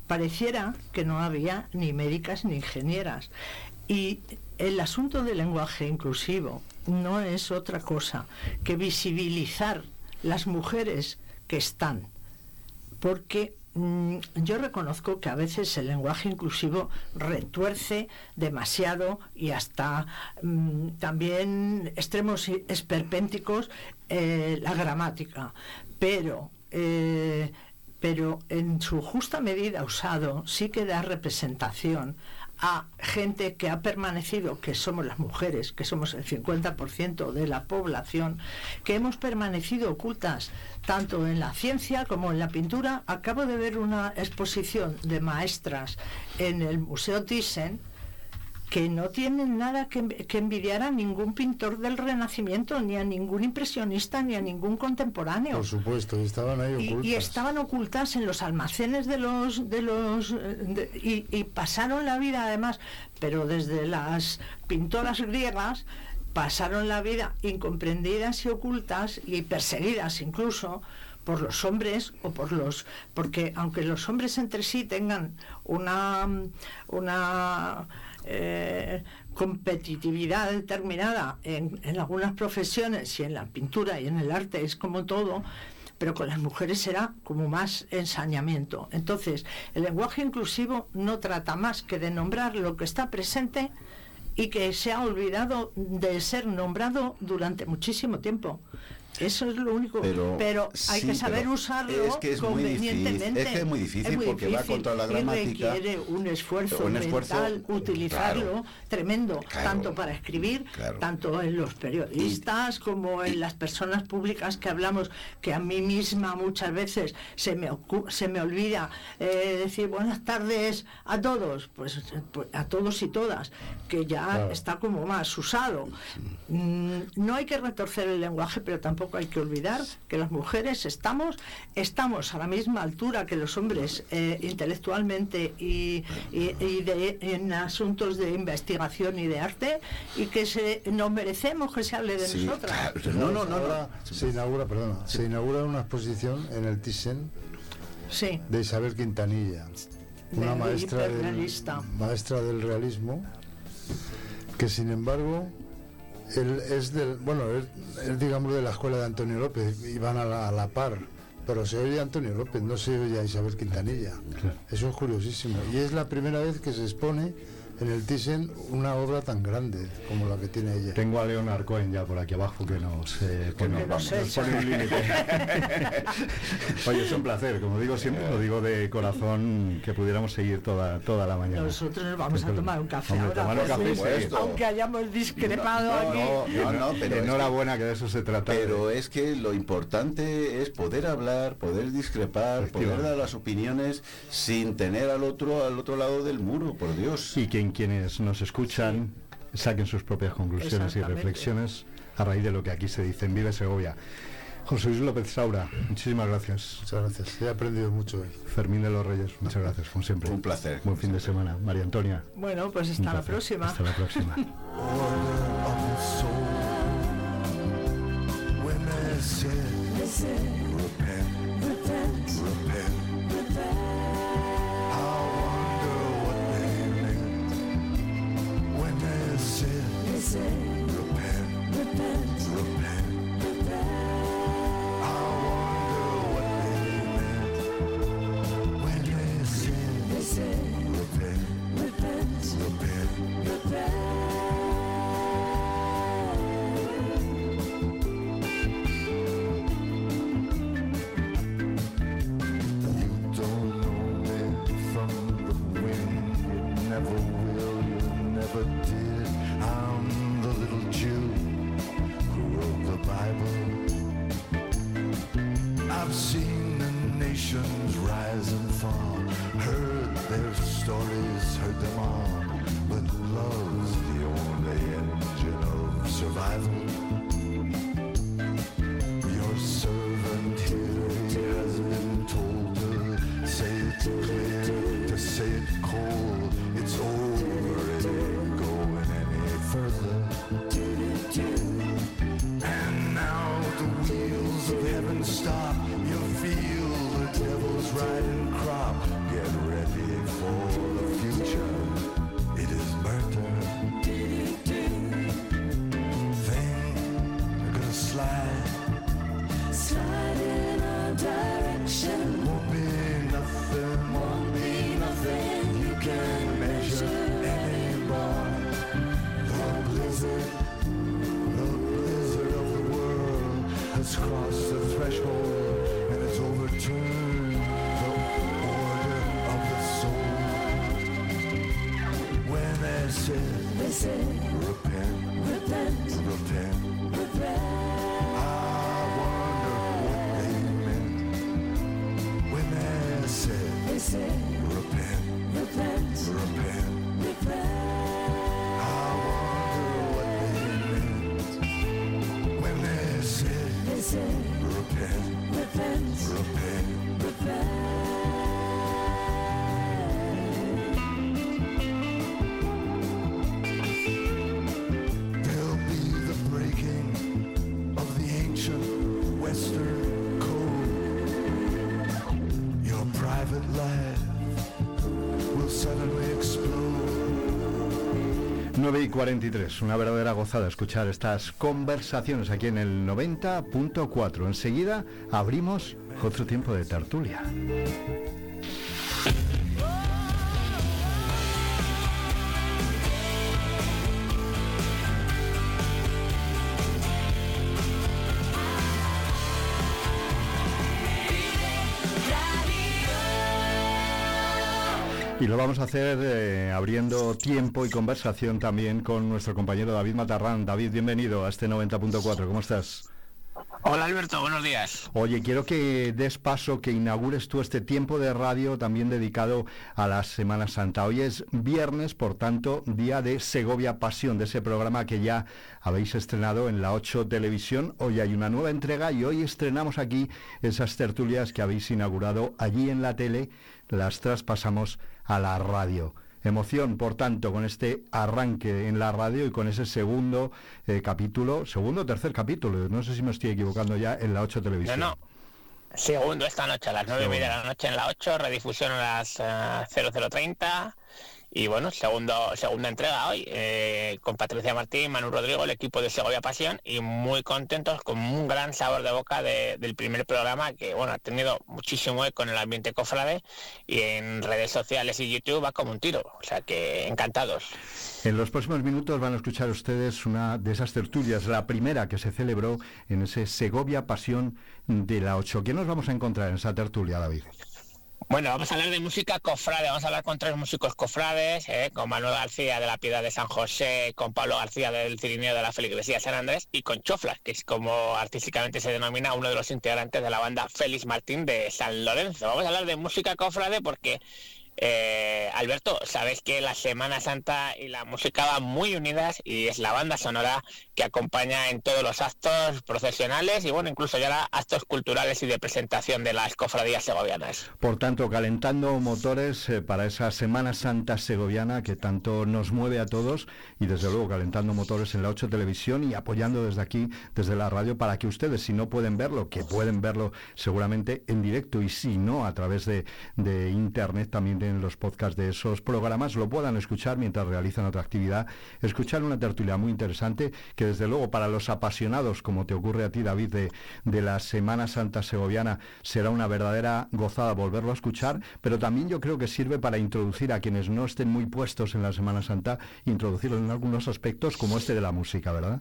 pareciera que no había ni médicas ni ingenieras. Y el asunto del lenguaje inclusivo no es otra cosa que visibilizar las mujeres que están. Porque mm, yo reconozco que a veces el lenguaje inclusivo retuerce demasiado y hasta mm, también extremos esperpénticos eh, la gramática. Pero eh, pero en su justa medida usado sí que da representación a gente que ha permanecido, que somos las mujeres, que somos el 50% de la población, que hemos permanecido ocultas tanto en la ciencia como en la pintura. Acabo de ver una exposición de maestras en el Museo Thyssen que no tienen nada que, envidiar a ningún pintor del Renacimiento, ni a ningún impresionista, ni a ningún contemporáneo. Por supuesto, estaban ahí ocultas. Y, estaban ocultas en los almacenes de los... De los y, pasaron la vida, además, pero desde las pintoras griegas, pasaron la vida incomprendidas y ocultas y perseguidas incluso por los hombres o por los porque aunque los hombres entre sí tengan una una eh, competitividad determinada en, algunas profesiones y en la pintura y en el arte es como todo, pero con las mujeres será como más ensañamiento. Entonces, el lenguaje inclusivo no trata más que de nombrar lo que está presente y que se ha olvidado de ser nombrado durante muchísimo tiempo. Eso es lo único. Pero, hay que saber usarlo es que es convenientemente. Muy es que es muy difícil porque va contra la gramática. Y requiere un esfuerzo, mental utilizarlo tremendo, tanto para escribir, tanto en los periodistas como en las personas públicas que hablamos, que a mí misma muchas veces se me, se me olvida eh, decir buenas tardes a todos, pues, pues, a todos y todas, que ya está como más usado. Mm, no hay que retorcer el lenguaje, pero tampoco hay que olvidar que las mujeres estamos, estamos a la misma altura que los hombres eh, intelectualmente y, en asuntos de investigación y de arte y que se, nos merecemos que se hable de nosotras. no, no, no, Se inaugura, perdona, se inaugura una exposición en el Thyssen de Isabel Quintanilla, una maestra maestra del realismo que sin embargo él es del, bueno, él, digamos de la escuela de Antonio López, y van a la, par, pero se oye Antonio López, no se oye a Isabel Quintanilla. Eso es curiosísimo. Y es la primera vez que se expone en el Thyssen una obra tan grande como la que tiene ella. Tengo a Leonard Cohen ya por aquí abajo que nos, eh, pone un límite. (laughs) Oye, es un placer, como digo siempre, lo digo de corazón, que pudiéramos seguir toda, toda la mañana. Nosotros nos vamos a tomar un café aunque hayamos discrepado aquí. No, no, pero enhorabuena que de eso se trata. Pero es que lo importante es poder hablar, poder discrepar, poder dar las opiniones sin tener al otro al otro lado del muro, por Dios. Y quienes nos escuchan saquen sus propias conclusiones y reflexiones a raíz de lo que aquí se dice en Vive Segovia. José Luis López Saura, muchísimas gracias. Muchas gracias, he aprendido mucho hoy. Fermín de los Reyes, muchas gracias, como siempre. Un placer. Buen fin de semana. María Antonia. Bueno, pues hasta la próxima. Hasta la próxima. (laughs) y 43, una verdadera gozada escuchar estas conversaciones aquí en el 90.4. Enseguida abrimos otro tiempo de tertulia. Y lo vamos a hacer eh, abriendo tiempo y conversación también con nuestro compañero David Matarrán. David, bienvenido a este 90.4. ¿Cómo estás? Hola Alberto, buenos días. Oye, quiero que des paso, que inaugures tú este tiempo de radio también dedicado a la Semana Santa. Hoy es viernes, por tanto, día de Segovia Pasión, de ese programa que ya habéis estrenado en la 8 Televisión. Hoy hay una nueva entrega y hoy estrenamos aquí esas tertulias que habéis inaugurado allí en la tele, las traspasamos a la radio. Emoción, por tanto, con este arranque en la radio y con ese segundo eh, capítulo, segundo o tercer capítulo, no sé si me estoy equivocando ya, en la 8 televisión. No, no. Segundo esta noche, a las nueve y media de la noche en la 8, redifusión a las 0030 eh, y bueno, segundo, segunda entrega hoy eh, con Patricia Martín, Manu Rodrigo, el equipo de Segovia Pasión y muy contentos con un gran sabor de boca del primer programa que bueno ha tenido muchísimo eco en el ambiente cofrade y en redes sociales y YouTube va como un tiro. O sea que encantados. En los próximos minutos van a escuchar ustedes una de esas tertulias, la primera que se celebró en ese Segovia Pasión de la 8. ¿Qué nos vamos a encontrar en esa tertulia, David? Bueno, vamos a hablar de música cofrade, vamos a hablar con tres músicos cofrades, eh, con Manuel García de la Piedad de San José, con Pablo García del Cirineo de la Feligresía San Andrés y con Chofla, que es como artísticamente se denomina uno de los integrantes de la banda Félix Martín de San Lorenzo. Vamos a hablar de música cofrade porque eh, Alberto, sabes que la Semana Santa y la música van muy unidas y es la banda sonora que acompaña en todos los actos procesionales y bueno, incluso ya actos culturales y de presentación de las cofradías segovianas. Por tanto, calentando motores eh, para esa Semana Santa segoviana que tanto nos mueve a todos y desde luego calentando motores en la 8 Televisión y apoyando desde aquí, desde la radio, para que ustedes, si no pueden verlo, que pueden verlo seguramente en directo y si no, a través de, de Internet también en los podcasts de esos programas lo puedan escuchar mientras realizan otra actividad, escuchar una tertulia muy interesante que desde luego para los apasionados, como te ocurre a ti David, de, de la Semana Santa Segoviana, será una verdadera gozada volverlo a escuchar, pero también yo creo que sirve para introducir a quienes no estén muy puestos en la Semana Santa, introducirlos en algunos aspectos como este de la música, ¿verdad?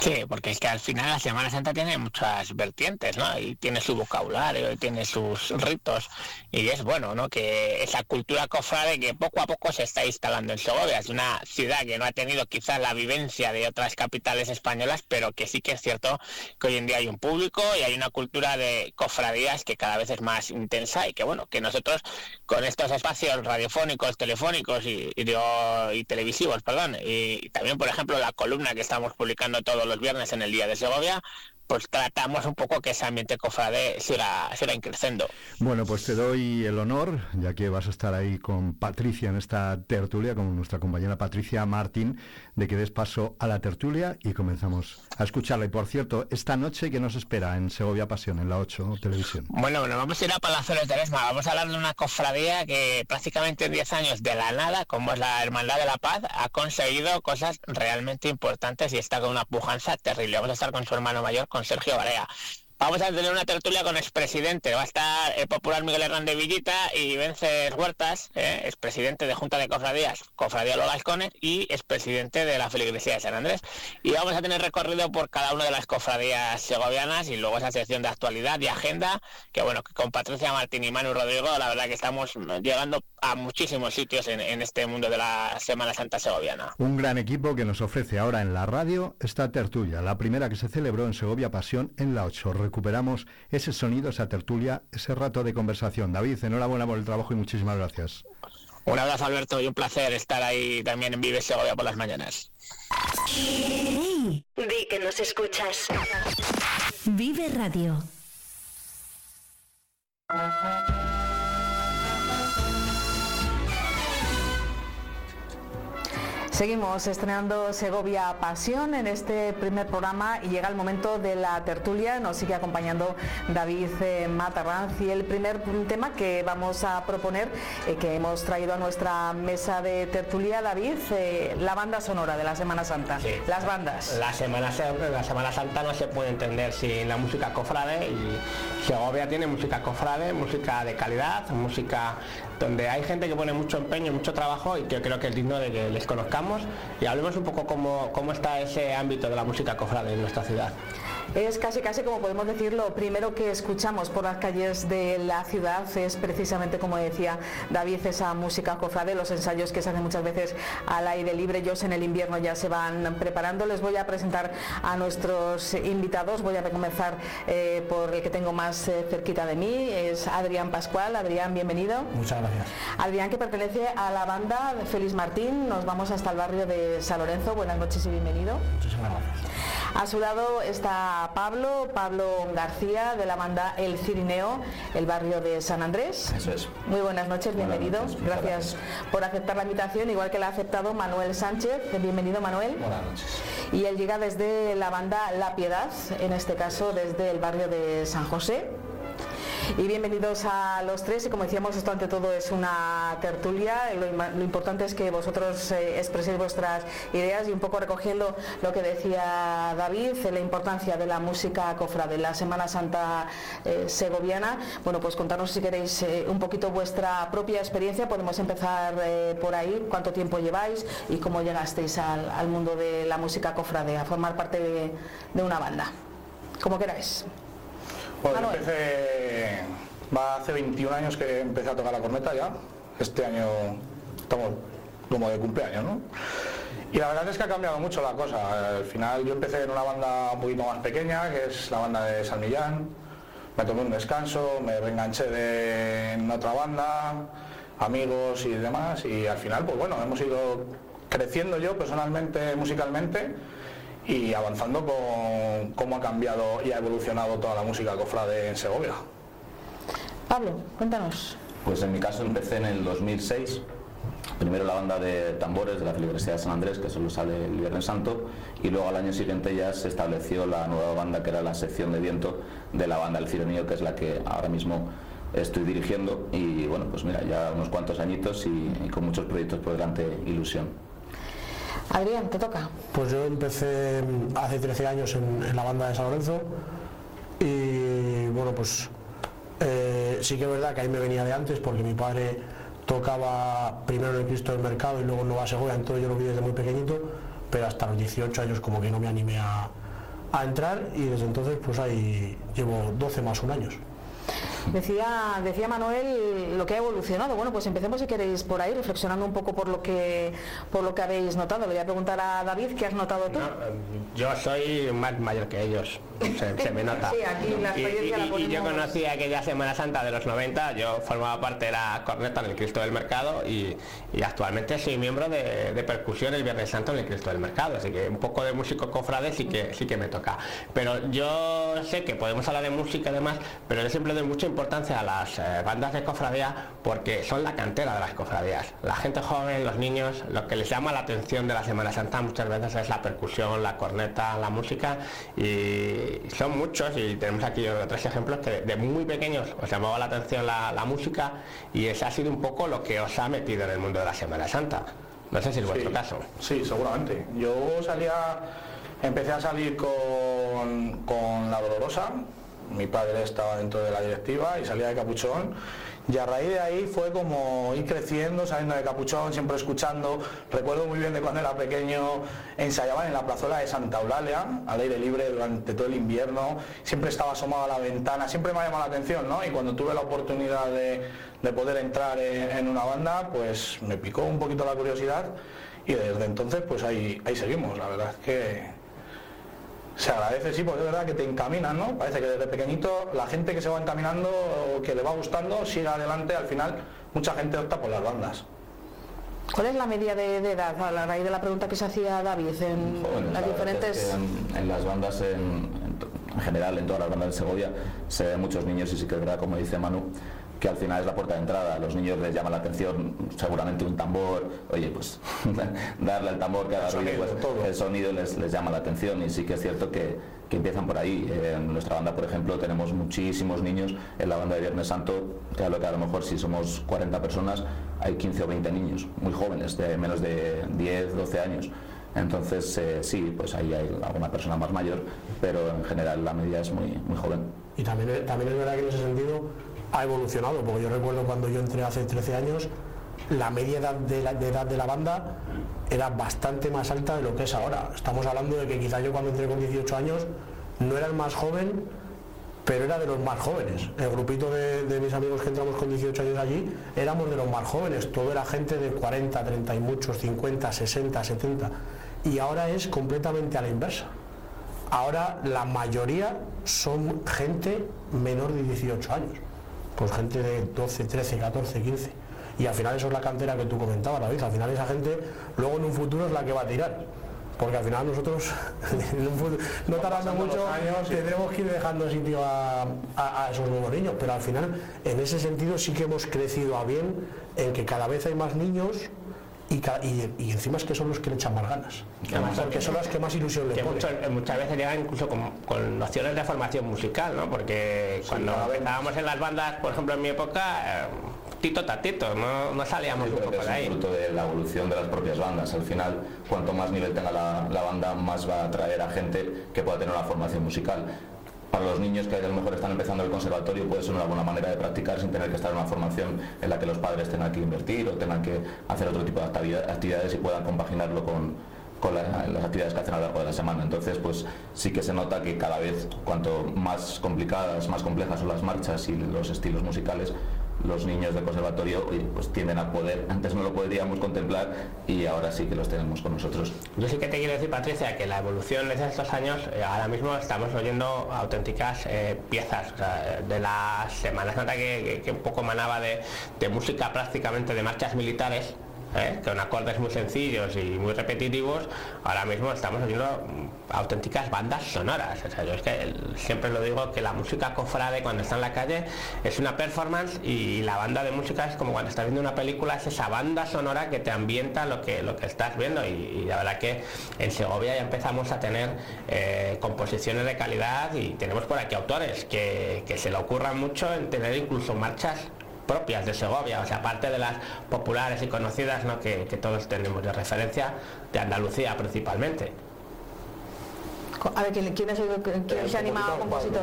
Sí, porque es que al final la Semana Santa tiene muchas vertientes, ¿no? Y tiene su vocabulario, y tiene sus ritos, y es bueno, ¿no? Que esa cultura cofrade que poco a poco se está instalando en Segovia, es una ciudad que no ha tenido quizás la vivencia de otras capitales españolas, pero que sí que es cierto que hoy en día hay un público y hay una cultura de cofradías que cada vez es más intensa y que bueno, que nosotros con estos espacios radiofónicos, telefónicos y, y, televisivos, perdón, y, también por ejemplo la columna que estamos publicando todos los viernes en el Día de Segovia, pues tratamos un poco que ese ambiente cofrade siga, siga creciendo. Bueno, pues te doy el honor, ya que vas a estar ahí con Patricia en esta tertulia, con nuestra compañera Patricia Martín, de que des paso a la tertulia y comenzamos a escucharla. Y por cierto, esta noche que nos espera en Segovia Pasión, en la 8 Televisión. Bueno, bueno, vamos a ir a Palazuelos de Lesma, vamos a hablar de una cofradía que prácticamente en 10 años de la nada, como es la Hermandad de la Paz, ha conseguido cosas realmente importantes y está con una pujanza terrible. Vamos a estar con su hermano mayor, con Sergio Barea. Vamos a tener una tertulia con expresidente. Va a estar el popular Miguel Hernández Villita y Vences Huertas, eh, expresidente de Junta de Cofradías, Cofradía Los Gascones y expresidente de la Feligresía de San Andrés. Y vamos a tener recorrido por cada una de las cofradías segovianas y luego esa sección de actualidad y agenda, que bueno, con Patricia Martín y Manu Rodrigo, la verdad que estamos llegando a muchísimos sitios en, en este mundo de la Semana Santa segoviana. Un gran equipo que nos ofrece ahora en la radio esta tertulia, la primera que se celebró en Segovia Pasión en la 8 recuperamos ese sonido, esa tertulia, ese rato de conversación. David, enhorabuena por el trabajo y muchísimas gracias. Un abrazo Alberto y un placer estar ahí también en Vive Segovia por las mañanas. di que nos escuchas. Vive Radio. Seguimos estrenando Segovia Pasión en este primer programa y llega el momento de la tertulia. Nos sigue acompañando David eh, Matarranz y el primer tema que vamos a proponer, eh, que hemos traído a nuestra mesa de tertulia, David, eh, la banda sonora de la Semana Santa. Las bandas. La Semana, la Semana Santa no se puede entender sin la música cofrade y Segovia tiene música cofrade, música de calidad, música donde hay gente que pone mucho empeño, mucho trabajo y que creo que es digno de que les conozcamos y hablemos un poco cómo, cómo está ese ámbito de la música cofrade en nuestra ciudad. Es casi casi como podemos decir lo primero que escuchamos por las calles de la ciudad es precisamente como decía David esa música cofrade, los ensayos que se hacen muchas veces al aire libre, ellos en el invierno ya se van preparando. Les voy a presentar a nuestros invitados, voy a comenzar eh, por el que tengo más eh, cerquita de mí, es Adrián Pascual. Adrián, bienvenido. Muchas gracias. Adrián que pertenece a la banda de Félix Martín, nos vamos hasta el barrio de San Lorenzo. Buenas noches y bienvenido. Muchísimas gracias. A su lado está Pablo, Pablo García de la banda El Cirineo, el barrio de San Andrés. Eso es. Muy buenas noches, bienvenido. gracias, por aceptar la invitación, igual que la ha aceptado Manuel Sánchez. Bienvenido Manuel. Buenas noches. Y él llega desde la banda La Piedad, en este caso desde el barrio de San José. Y bienvenidos a los tres. Y como decíamos esto ante todo es una tertulia, lo, importante es que vosotros eh, expreséis vuestras ideas y un poco recogiendo lo que decía David, la importancia de la música cofra de la Semana Santa eh, segoviana, bueno pues contanos si queréis eh, un poquito vuestra propia experiencia, podemos empezar por ahí, cuánto tiempo lleváis y cómo llegasteis al, mundo de la música cofrade, a formar parte de, de una banda, como queráis. Pues empecé, va hace 21 años que empecé a tocar la corneta ya. Este año estamos como de cumpleaños, ¿no? Y la verdad es que ha cambiado mucho la cosa. Al final yo empecé en una banda un poquito más pequeña, que es la banda de San Millán. Me tomé un descanso, me reenganché de, en otra banda, amigos y demás. Y al final, pues bueno, hemos ido creciendo yo personalmente, musicalmente y avanzando con cómo ha cambiado y ha evolucionado toda la música cofrade en Segovia. Pablo, cuéntanos. Pues en mi caso empecé en el 2006, primero la banda de tambores de la Feligresía de San Andrés, que solo sale el Viernes Santo, y luego al año siguiente ya se estableció la nueva banda que era la sección de viento de la banda El Cironillo, que es la que ahora mismo estoy dirigiendo y bueno, pues mira, ya unos cuantos añitos y con muchos proyectos por delante, ilusión. Adrián, te toca. Pues yo empecé hace 13 años en, la banda de San Lorenzo y bueno, pues eh, sí que es verdad que ahí me venía de antes porque mi padre tocaba primero en el Cristo del Mercado y luego en Nueva Segovia, entonces yo lo vi desde muy pequeñito, pero hasta los 18 años como que no me animé a, a entrar y desde entonces pues ahí llevo 12 más un años. Decía, decía Manuel lo que ha evolucionado. Bueno, pues empecemos si queréis por ahí, reflexionando un poco por lo que por lo que habéis notado. Le voy a preguntar a David, ¿qué has notado tú? yo soy más mayor que ellos, se, me nota. (laughs) y, yo conocí aquella Semana Santa de los 90, yo formaba parte de la corneta en el Cristo del Mercado y, actualmente soy miembro de, percusión el Viernes Santo en el Cristo del Mercado, así que un poco de músico cofrade sí que, sí que me toca. Pero yo sé que podemos hablar de música además, pero yo siempre doy mucho importancia a las eh, bandas de cofradía porque son la cantera de las cofradías. La gente joven, los niños, lo que les llama la atención de la Semana Santa muchas veces es la percusión, la corneta, la música y son muchos y tenemos aquí tres ejemplos que de muy pequeños os llamaba la atención la, música y ese ha sido un poco lo que os ha metido en el mundo de la Semana Santa. No sé si es vuestro caso. Sí, seguramente. Yo salía, empecé a salir con, con La Dolorosa, mi padre estaba dentro de la directiva y salía de capuchón y a raíz de ahí fue como ir creciendo, saliendo de capuchón, siempre escuchando. Recuerdo muy bien de cuando era pequeño, ensayaban en la plazuela de Santa Eulalia, al aire libre durante todo el invierno, siempre estaba asomado a la ventana, siempre me ha llamado la atención, ¿no? Y cuando tuve la oportunidad de, poder entrar en, una banda, pues me picó un poquito la curiosidad y desde entonces pues ahí, ahí seguimos, la verdad es que se agradece, sí, porque es verdad que te encaminan, ¿no? Parece que desde pequeñito la gente que se va encaminando o que le va gustando sigue adelante, al final mucha gente opta por las bandas. ¿Cuál es la media de, edad a la raíz de la pregunta que se hacía David en las diferentes... en, las bandas, en, general, en todas las bandas de Segovia, se ven muchos niños y sí que es verdad, como dice Manu, que al final es la puerta de entrada. A los niños les llama la atención seguramente un tambor, oye, pues (laughs) darle al tambor que haga ruido, pues, el sonido les, les, llama la atención y sí que es cierto que, que empiezan por ahí. En nuestra banda, por ejemplo, tenemos muchísimos niños en la banda de Viernes Santo, que a lo que a lo mejor si somos 40 personas, hay 15 o 20 niños, muy jóvenes, de menos de 10, 12 años. Entonces, eh, sí, pues ahí hay alguna persona más mayor, pero en general la media es muy, muy joven. Y también, también es verdad que en ese sentido ha evolucionado, porque yo recuerdo cuando yo entré hace 13 años, la media edad de la, edad de la banda era bastante más alta de lo que es ahora. Estamos hablando de que quizá yo cuando entré con 18 años no era el más joven, pero era de los más jóvenes. El grupito de, de, mis amigos que entramos con 18 años allí éramos de los más jóvenes. Todo era gente de 40, 30 y muchos, 50, 60, 70. Y ahora es completamente a la inversa. Ahora la mayoría son gente menor de 18 años pues gente de 12, 13, 14, 15. Y al final eso es la cantera que tú comentabas, David. Al final esa gente luego en un futuro es la que va a tirar. Porque al final nosotros, (laughs) no tardando mucho, años, tendremos que ir dejando sitio a, esos nuevos niños. Pero al final, en ese sentido, sí que hemos crecido a bien en que cada vez hay más niños y, encima es que son los que le echan más ganas. porque son los que más ilusión le ponen. muchas veces llegan incluso con, nociones de formación musical, ¿no? Porque cuando estábamos en las bandas, por ejemplo en mi época, eh, tito tatito, no, no salíamos poco por ahí. Es fruto de la evolución de las propias bandas. Al final, cuanto más nivel tenga la, la banda, más va a atraer a gente que pueda tener una formación musical para los niños que a lo mejor están empezando el conservatorio puede ser una buena manera de practicar sin tener que estar en una formación en la que los padres tengan que invertir o tengan que hacer otro tipo de actividades y puedan compaginarlo con, las actividades que hacen a lo largo de la semana. Entonces, pues sí que se nota que cada vez cuanto más complicadas, más complejas son las marchas y los estilos musicales, los niños del conservatorio pues tienden a poder, antes no lo podríamos contemplar y ahora sí que los tenemos con nosotros. Yo sí que te quiero decir, Patricia, que la evolución de estos años, eh, ahora mismo estamos oyendo auténticas eh, piezas, de las semanas que, que, un poco manaba de música prácticamente de marchas militares, ¿eh? con acordes muy sencillos y muy repetitivos, ahora mismo estamos oyendo auténticas bandas sonoras. O sea, yo es que siempre lo digo que la música cofrade cuando está en la calle es una performance y la banda de música es como cuando estás viendo una película, es esa banda sonora que te ambienta lo que, lo que estás viendo. Y, la verdad que en Segovia ya empezamos a tener eh, composiciones de calidad y tenemos por aquí autores que, que se le ocurran mucho en tener incluso marchas propias de Segovia, o sea, aparte de las populares y conocidas ¿no? que, que todos tenemos de referencia de Andalucía principalmente. A ver, ¿quién, quién, es el, quién se ha animado compositor?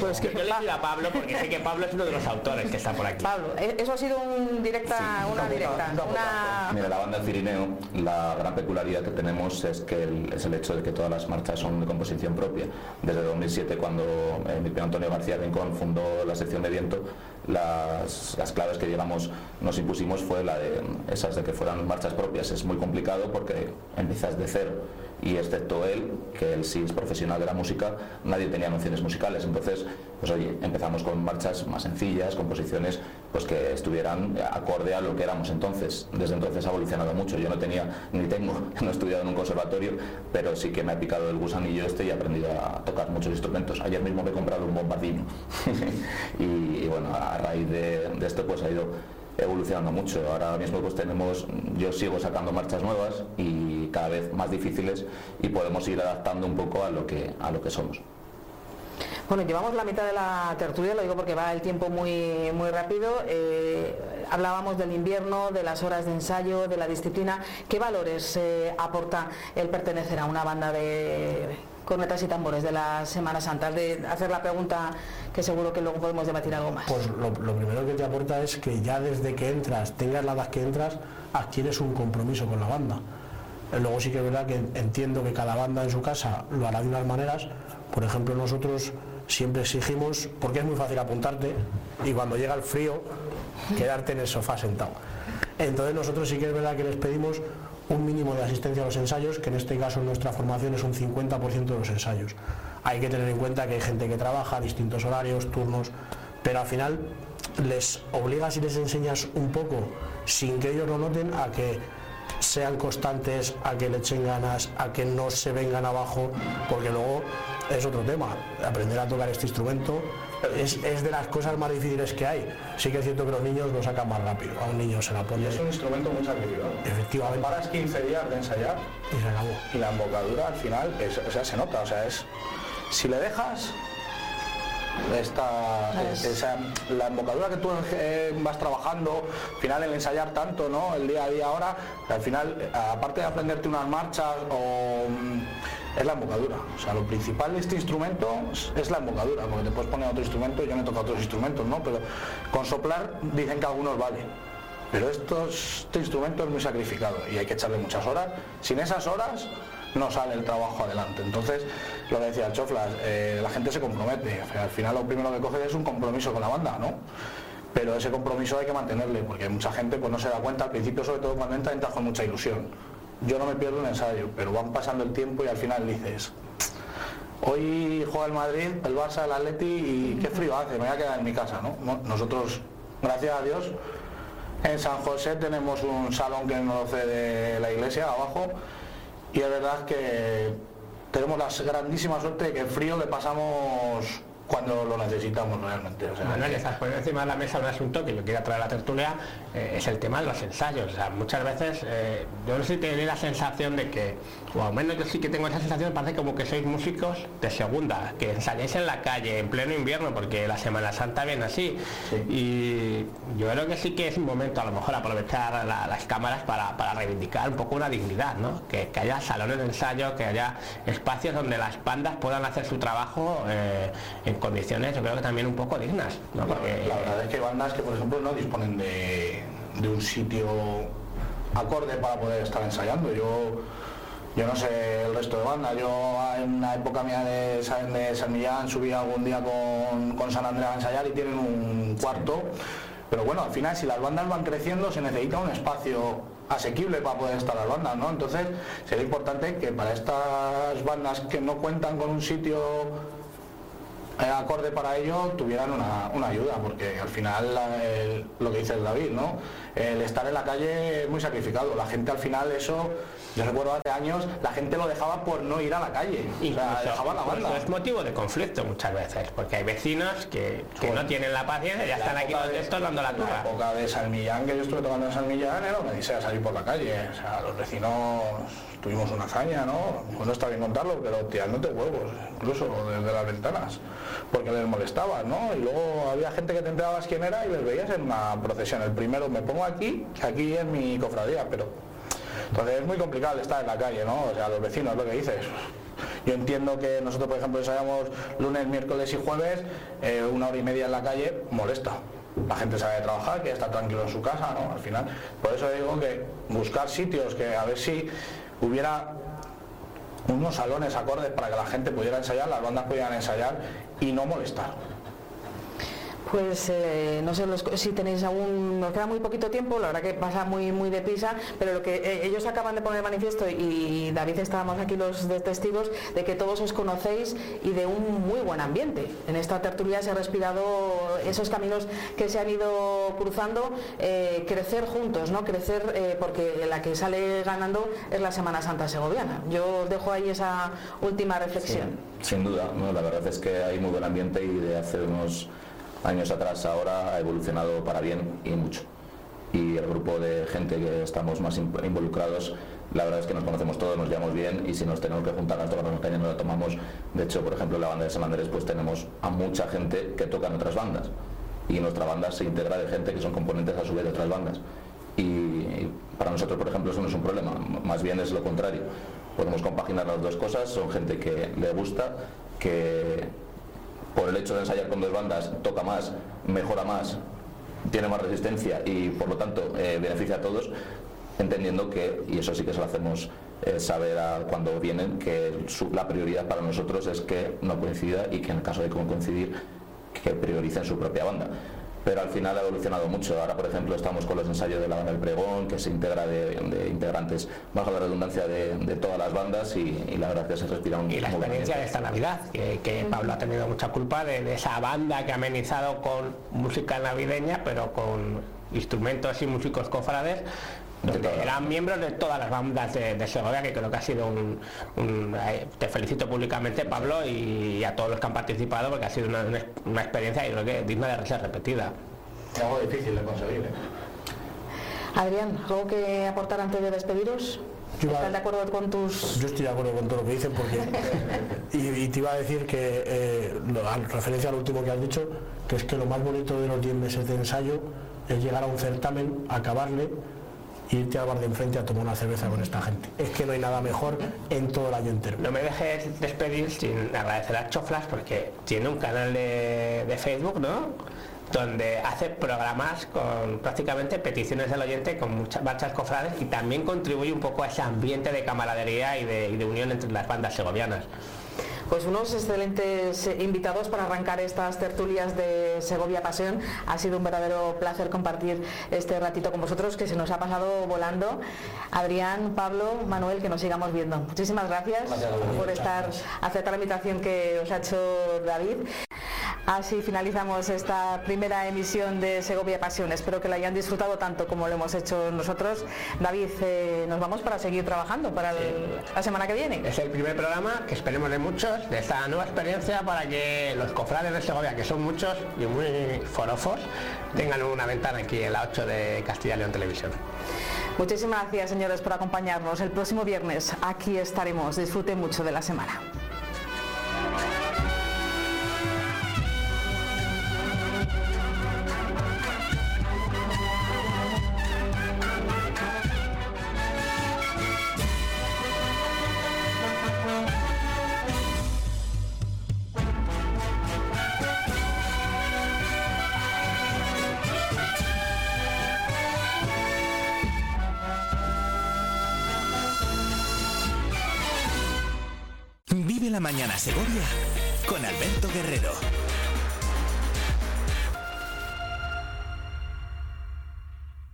Pues que yo le a Pablo porque sé que Pablo es uno de los autores que está por aquí. Pablo, ¿e-, eso ha sido un directa, una directa. Una... Mira, la banda del Cirineo, la gran peculiaridad que tenemos es que es el hecho de que todas las marchas son de composición propia. Desde 2007, cuando eh, mi Antonio García Rincón fundó la sección de viento, las, las, claves que digamos nos impusimos fue la de esas de que fueran marchas propias. Es muy complicado porque empiezas de cero y excepto él, que él sí es profesional de la música, nadie tenía nociones musicales. Entonces, pues oye, empezamos con marchas más sencillas, composiciones pues que estuvieran acorde a lo que éramos entonces. Desde entonces ha evolucionado mucho. Yo no tenía, ni tengo, (laughs) no he estudiado en un conservatorio, pero sí que me ha picado el gusanillo este y he aprendido a tocar muchos instrumentos. Ayer mismo me he comprado un bombardino (laughs) y, bueno, a raíz de, de esto pues ha ido evolucionando mucho. Ahora mismo pues tenemos, yo sigo sacando marchas nuevas y cada vez más difíciles y podemos ir adaptando un poco a lo que, a lo que somos. Bueno, llevamos la mitad de la tertulia, lo digo porque va el tiempo muy, muy rápido. Eh, hablábamos del invierno, de las horas de ensayo, de la disciplina. ¿Qué valores eh, aporta el pertenecer a una banda de cornetas y tambores de la Semana Santa? De hacer la pregunta que seguro que luego podemos debatir algo más. Pues lo, primero que te aporta es que ya desde que entras, tengas la edad que entras, adquieres un compromiso con la banda. Eh, luego sí que es verdad que entiendo que cada banda en su casa lo hará de unas maneras. Por ejemplo, nosotros siempre exigimos, porque es muy fácil apuntarte y cuando llega el frío, quedarte en el sofá sentado. Entonces nosotros sí que es verdad que les pedimos un mínimo de asistencia a los ensayos, que en este caso en nuestra formación es un 50% de los ensayos. Hay que tener en cuenta que hay gente que trabaja, distintos horarios, turnos, pero al final les obligas y les enseñas un poco, sin que ellos lo noten, a que sean constantes, a que le echen ganas, a que no se vengan abajo, porque luego es otro tema. Aprender a tocar este instrumento es, de las cosas más difíciles que hay. Sí que es cierto que los niños lo sacan más rápido. A un niño se la pone. es un instrumento muy sacrificado. Efectivamente. Paras 15 días de ensayar y se acabó. Y la embocadura al final, o sea, se nota. O sea, es. Si le dejas, esta, esa, la embocadura que tú eh, vas trabajando, al final el ensayar tanto, ¿no? El día a día ahora, al final, aparte de aprenderte unas marchas o mm, es la embocadura. O sea, lo principal de este instrumento es la embocadura, porque te puedes poner otro instrumento, yo me toca otros instrumentos, ¿no? Pero con soplar dicen que algunos valen. Pero este instrumento es muy sacrificado y hay que echarle muchas horas. Sin esas horas no sale el trabajo adelante. Entonces, lo que decía Choflas, eh, la gente se compromete. al final lo primero que coge es un compromiso con la banda, ¿no? Pero ese compromiso hay que mantenerle, porque mucha gente pues no se da cuenta al principio, sobre todo cuando entra, entra con mucha ilusión. Yo no me pierdo un ensayo, pero van pasando el tiempo y al final dices, hoy juega el Madrid, el Barça, el Atleti y qué frío hace, me voy a quedar en mi casa, ¿no? Nosotros, gracias a Dios, en San José tenemos un salón que nos cede la iglesia abajo y es verdad que tenemos la grandísima suerte de que el frío le pasamos cuando lo necesitamos realmente. O sea, Manuel, estás poniendo encima de la mesa un asunto que yo quiero traer a la tertulia, eh, es el tema de los ensayos. O sea, muchas veces eh, yo no sé si tenéis la sensación de que, o al menos yo sí que tengo esa sensación, parece como que sois músicos de segunda, que ensayáis en la calle en pleno invierno, porque la Semana Santa viene así. Y yo creo que sí que es un momento a lo mejor aprovechar las cámaras para, reivindicar un poco una dignidad, ¿no? Que, haya salones de ensayo, que haya espacios donde las bandas puedan hacer su trabajo eh, en condiciones yo creo que también un poco dignas. La verdad es que hay bandas que por ejemplo no disponen de, un sitio acorde para poder estar ensayando. Yo yo no sé el resto de bandas, yo en una época mía de, San Millán subí algún día con, San Andrés a ensayar y tienen un cuarto, pero bueno, al final si las bandas van creciendo se necesita un espacio asequible para poder estar las bandas, ¿no? Entonces sería importante que para estas bandas que no cuentan con un sitio acorde para ello tuvieran una, ayuda, porque al final lo que dice el David, ¿no? El estar en la calle es muy sacrificado. La gente al final eso, yo recuerdo hace años, la gente lo dejaba por no ir a la calle. Y dejaba la banda. es motivo de conflicto muchas veces, porque hay vecinos que, no tienen la paciencia, ya están aquí donde esto dando la La época de San Millán, que yo estuve tocando en San Millán, era me dice a salir por la calle. O sea, los vecinos tuvimos una hazaña, ¿no? Pues no está bien contarlo, pero tirándote huevos, incluso desde las ventanas, porque les molestaba, ¿no? Y luego había gente que te enterabas quién era y les veías en una procesión. El primero me pongo aquí, aquí es mi cofradía, pero entonces es muy complicado estar en la calle, ¿no? O sea, los vecinos, lo que dices. Yo entiendo que nosotros, por ejemplo, ensayamos lunes, miércoles y jueves, eh, una hora y media en la calle, molesta. La gente sabe trabajar, que está tranquilo en su casa, ¿no? Al final. Por eso digo que buscar sitios que a ver si hubiera unos salones acordes para que la gente pudiera ensayar, las bandas pudieran ensayar y no molestar. Pues eh, no sé si tenéis aún, nos queda muy poquito tiempo, la verdad que pasa muy muy deprisa, pero lo que eh, ellos acaban de poner manifiesto y, David estábamos aquí los testigos de que todos os conocéis y de un muy buen ambiente. En esta tertulia se ha respirado esos caminos que se han ido cruzando, eh, crecer juntos, ¿no? Crecer porque la que sale ganando es la Semana Santa Segoviana. Yo os dejo ahí esa última reflexión. sin duda, la verdad es que hay muy buen ambiente y de hace unos años atrás ahora ha evolucionado para bien y mucho. Y el grupo de gente que estamos más involucrados, la verdad es que nos conocemos todos, nos llevamos bien y si nos tenemos que juntar a todas las montañas nos la tomamos. De hecho, por ejemplo, en la banda de San Andrés pues tenemos a mucha gente que toca en otras bandas y nuestra banda se integra de gente que son componentes a su vez de otras bandas. Y para nosotros, por ejemplo, eso no es un problema, más bien es lo contrario. Podemos compaginar las dos cosas, son gente que le gusta, que por el hecho de ensayar con dos bandas, toca más, mejora más, tiene más resistencia y por lo tanto eh, beneficia a todos, entendiendo que, y eso sí que se lo hacemos eh, saber a cuando vienen, que la prioridad para nosotros es que no coincida y que en el caso de coincidir, que prioricen su propia banda pero al final ha evolucionado mucho. Ahora, por ejemplo, estamos con los ensayos de la banda del pregón, que se integra de, integrantes, bajo la redundancia de, todas las bandas y, la verdad es que se respira un Y la experiencia de esta Navidad, que, Pablo ha tenido mucha culpa de, esa banda que ha amenizado con música navideña, pero con instrumentos y músicos cofrades eran miembros de todas las bandas de, Segovia, que creo que ha sido un, eh, te felicito públicamente Pablo y, a todos los que han participado porque ha sido una, experiencia y creo que digna de ser repetida. Algo difícil de conseguir. ¿eh? Adrián, ¿algo que aportar antes de despediros? ¿Estás de acuerdo con tus...? Yo estoy de acuerdo con todo lo que dicen porque... (laughs) y, te iba a decir que, eh, en referencia al último que has dicho, que es que lo más bonito de los 10 meses de ensayo es llegar a un certamen, acabarle irte al bar de enfrente a tomar una cerveza con esta gente. Es que no hay nada mejor en todo el año entero. No me dejes despedir sin agradecer a Choflas porque tiene un canal de, de Facebook, ¿no? donde hace programas con prácticamente peticiones del oyente con muchas marchas cofrades y también contribuye un poco a ese ambiente de camaradería y de, unión entre las bandas segovianas pues unos excelentes invitados para arrancar estas tertulias de Segovia Pasión. Ha sido un verdadero placer compartir este ratito con vosotros que se nos ha pasado volando. Adrián, Pablo, Manuel, que nos sigamos viendo. Muchísimas gracias, por estar, aceptar la invitación que os ha hecho David. Así finalizamos esta primera emisión de Segovia Pasión. Espero que la hayan disfrutado tanto como lo hemos hecho nosotros. David, eh, nos vamos para seguir trabajando para la semana que viene. Es el primer programa que esperemos de muchos, de esta nueva experiencia para que los cofrades de Segovia, que son muchos y muy forofos, tengan una ventana aquí en la 8 de Castilla y León Televisión. Muchísimas gracias, señores, por acompañarnos. El próximo viernes aquí estaremos. Disfruten mucho de la semana. Segovia con Alberto Guerrero.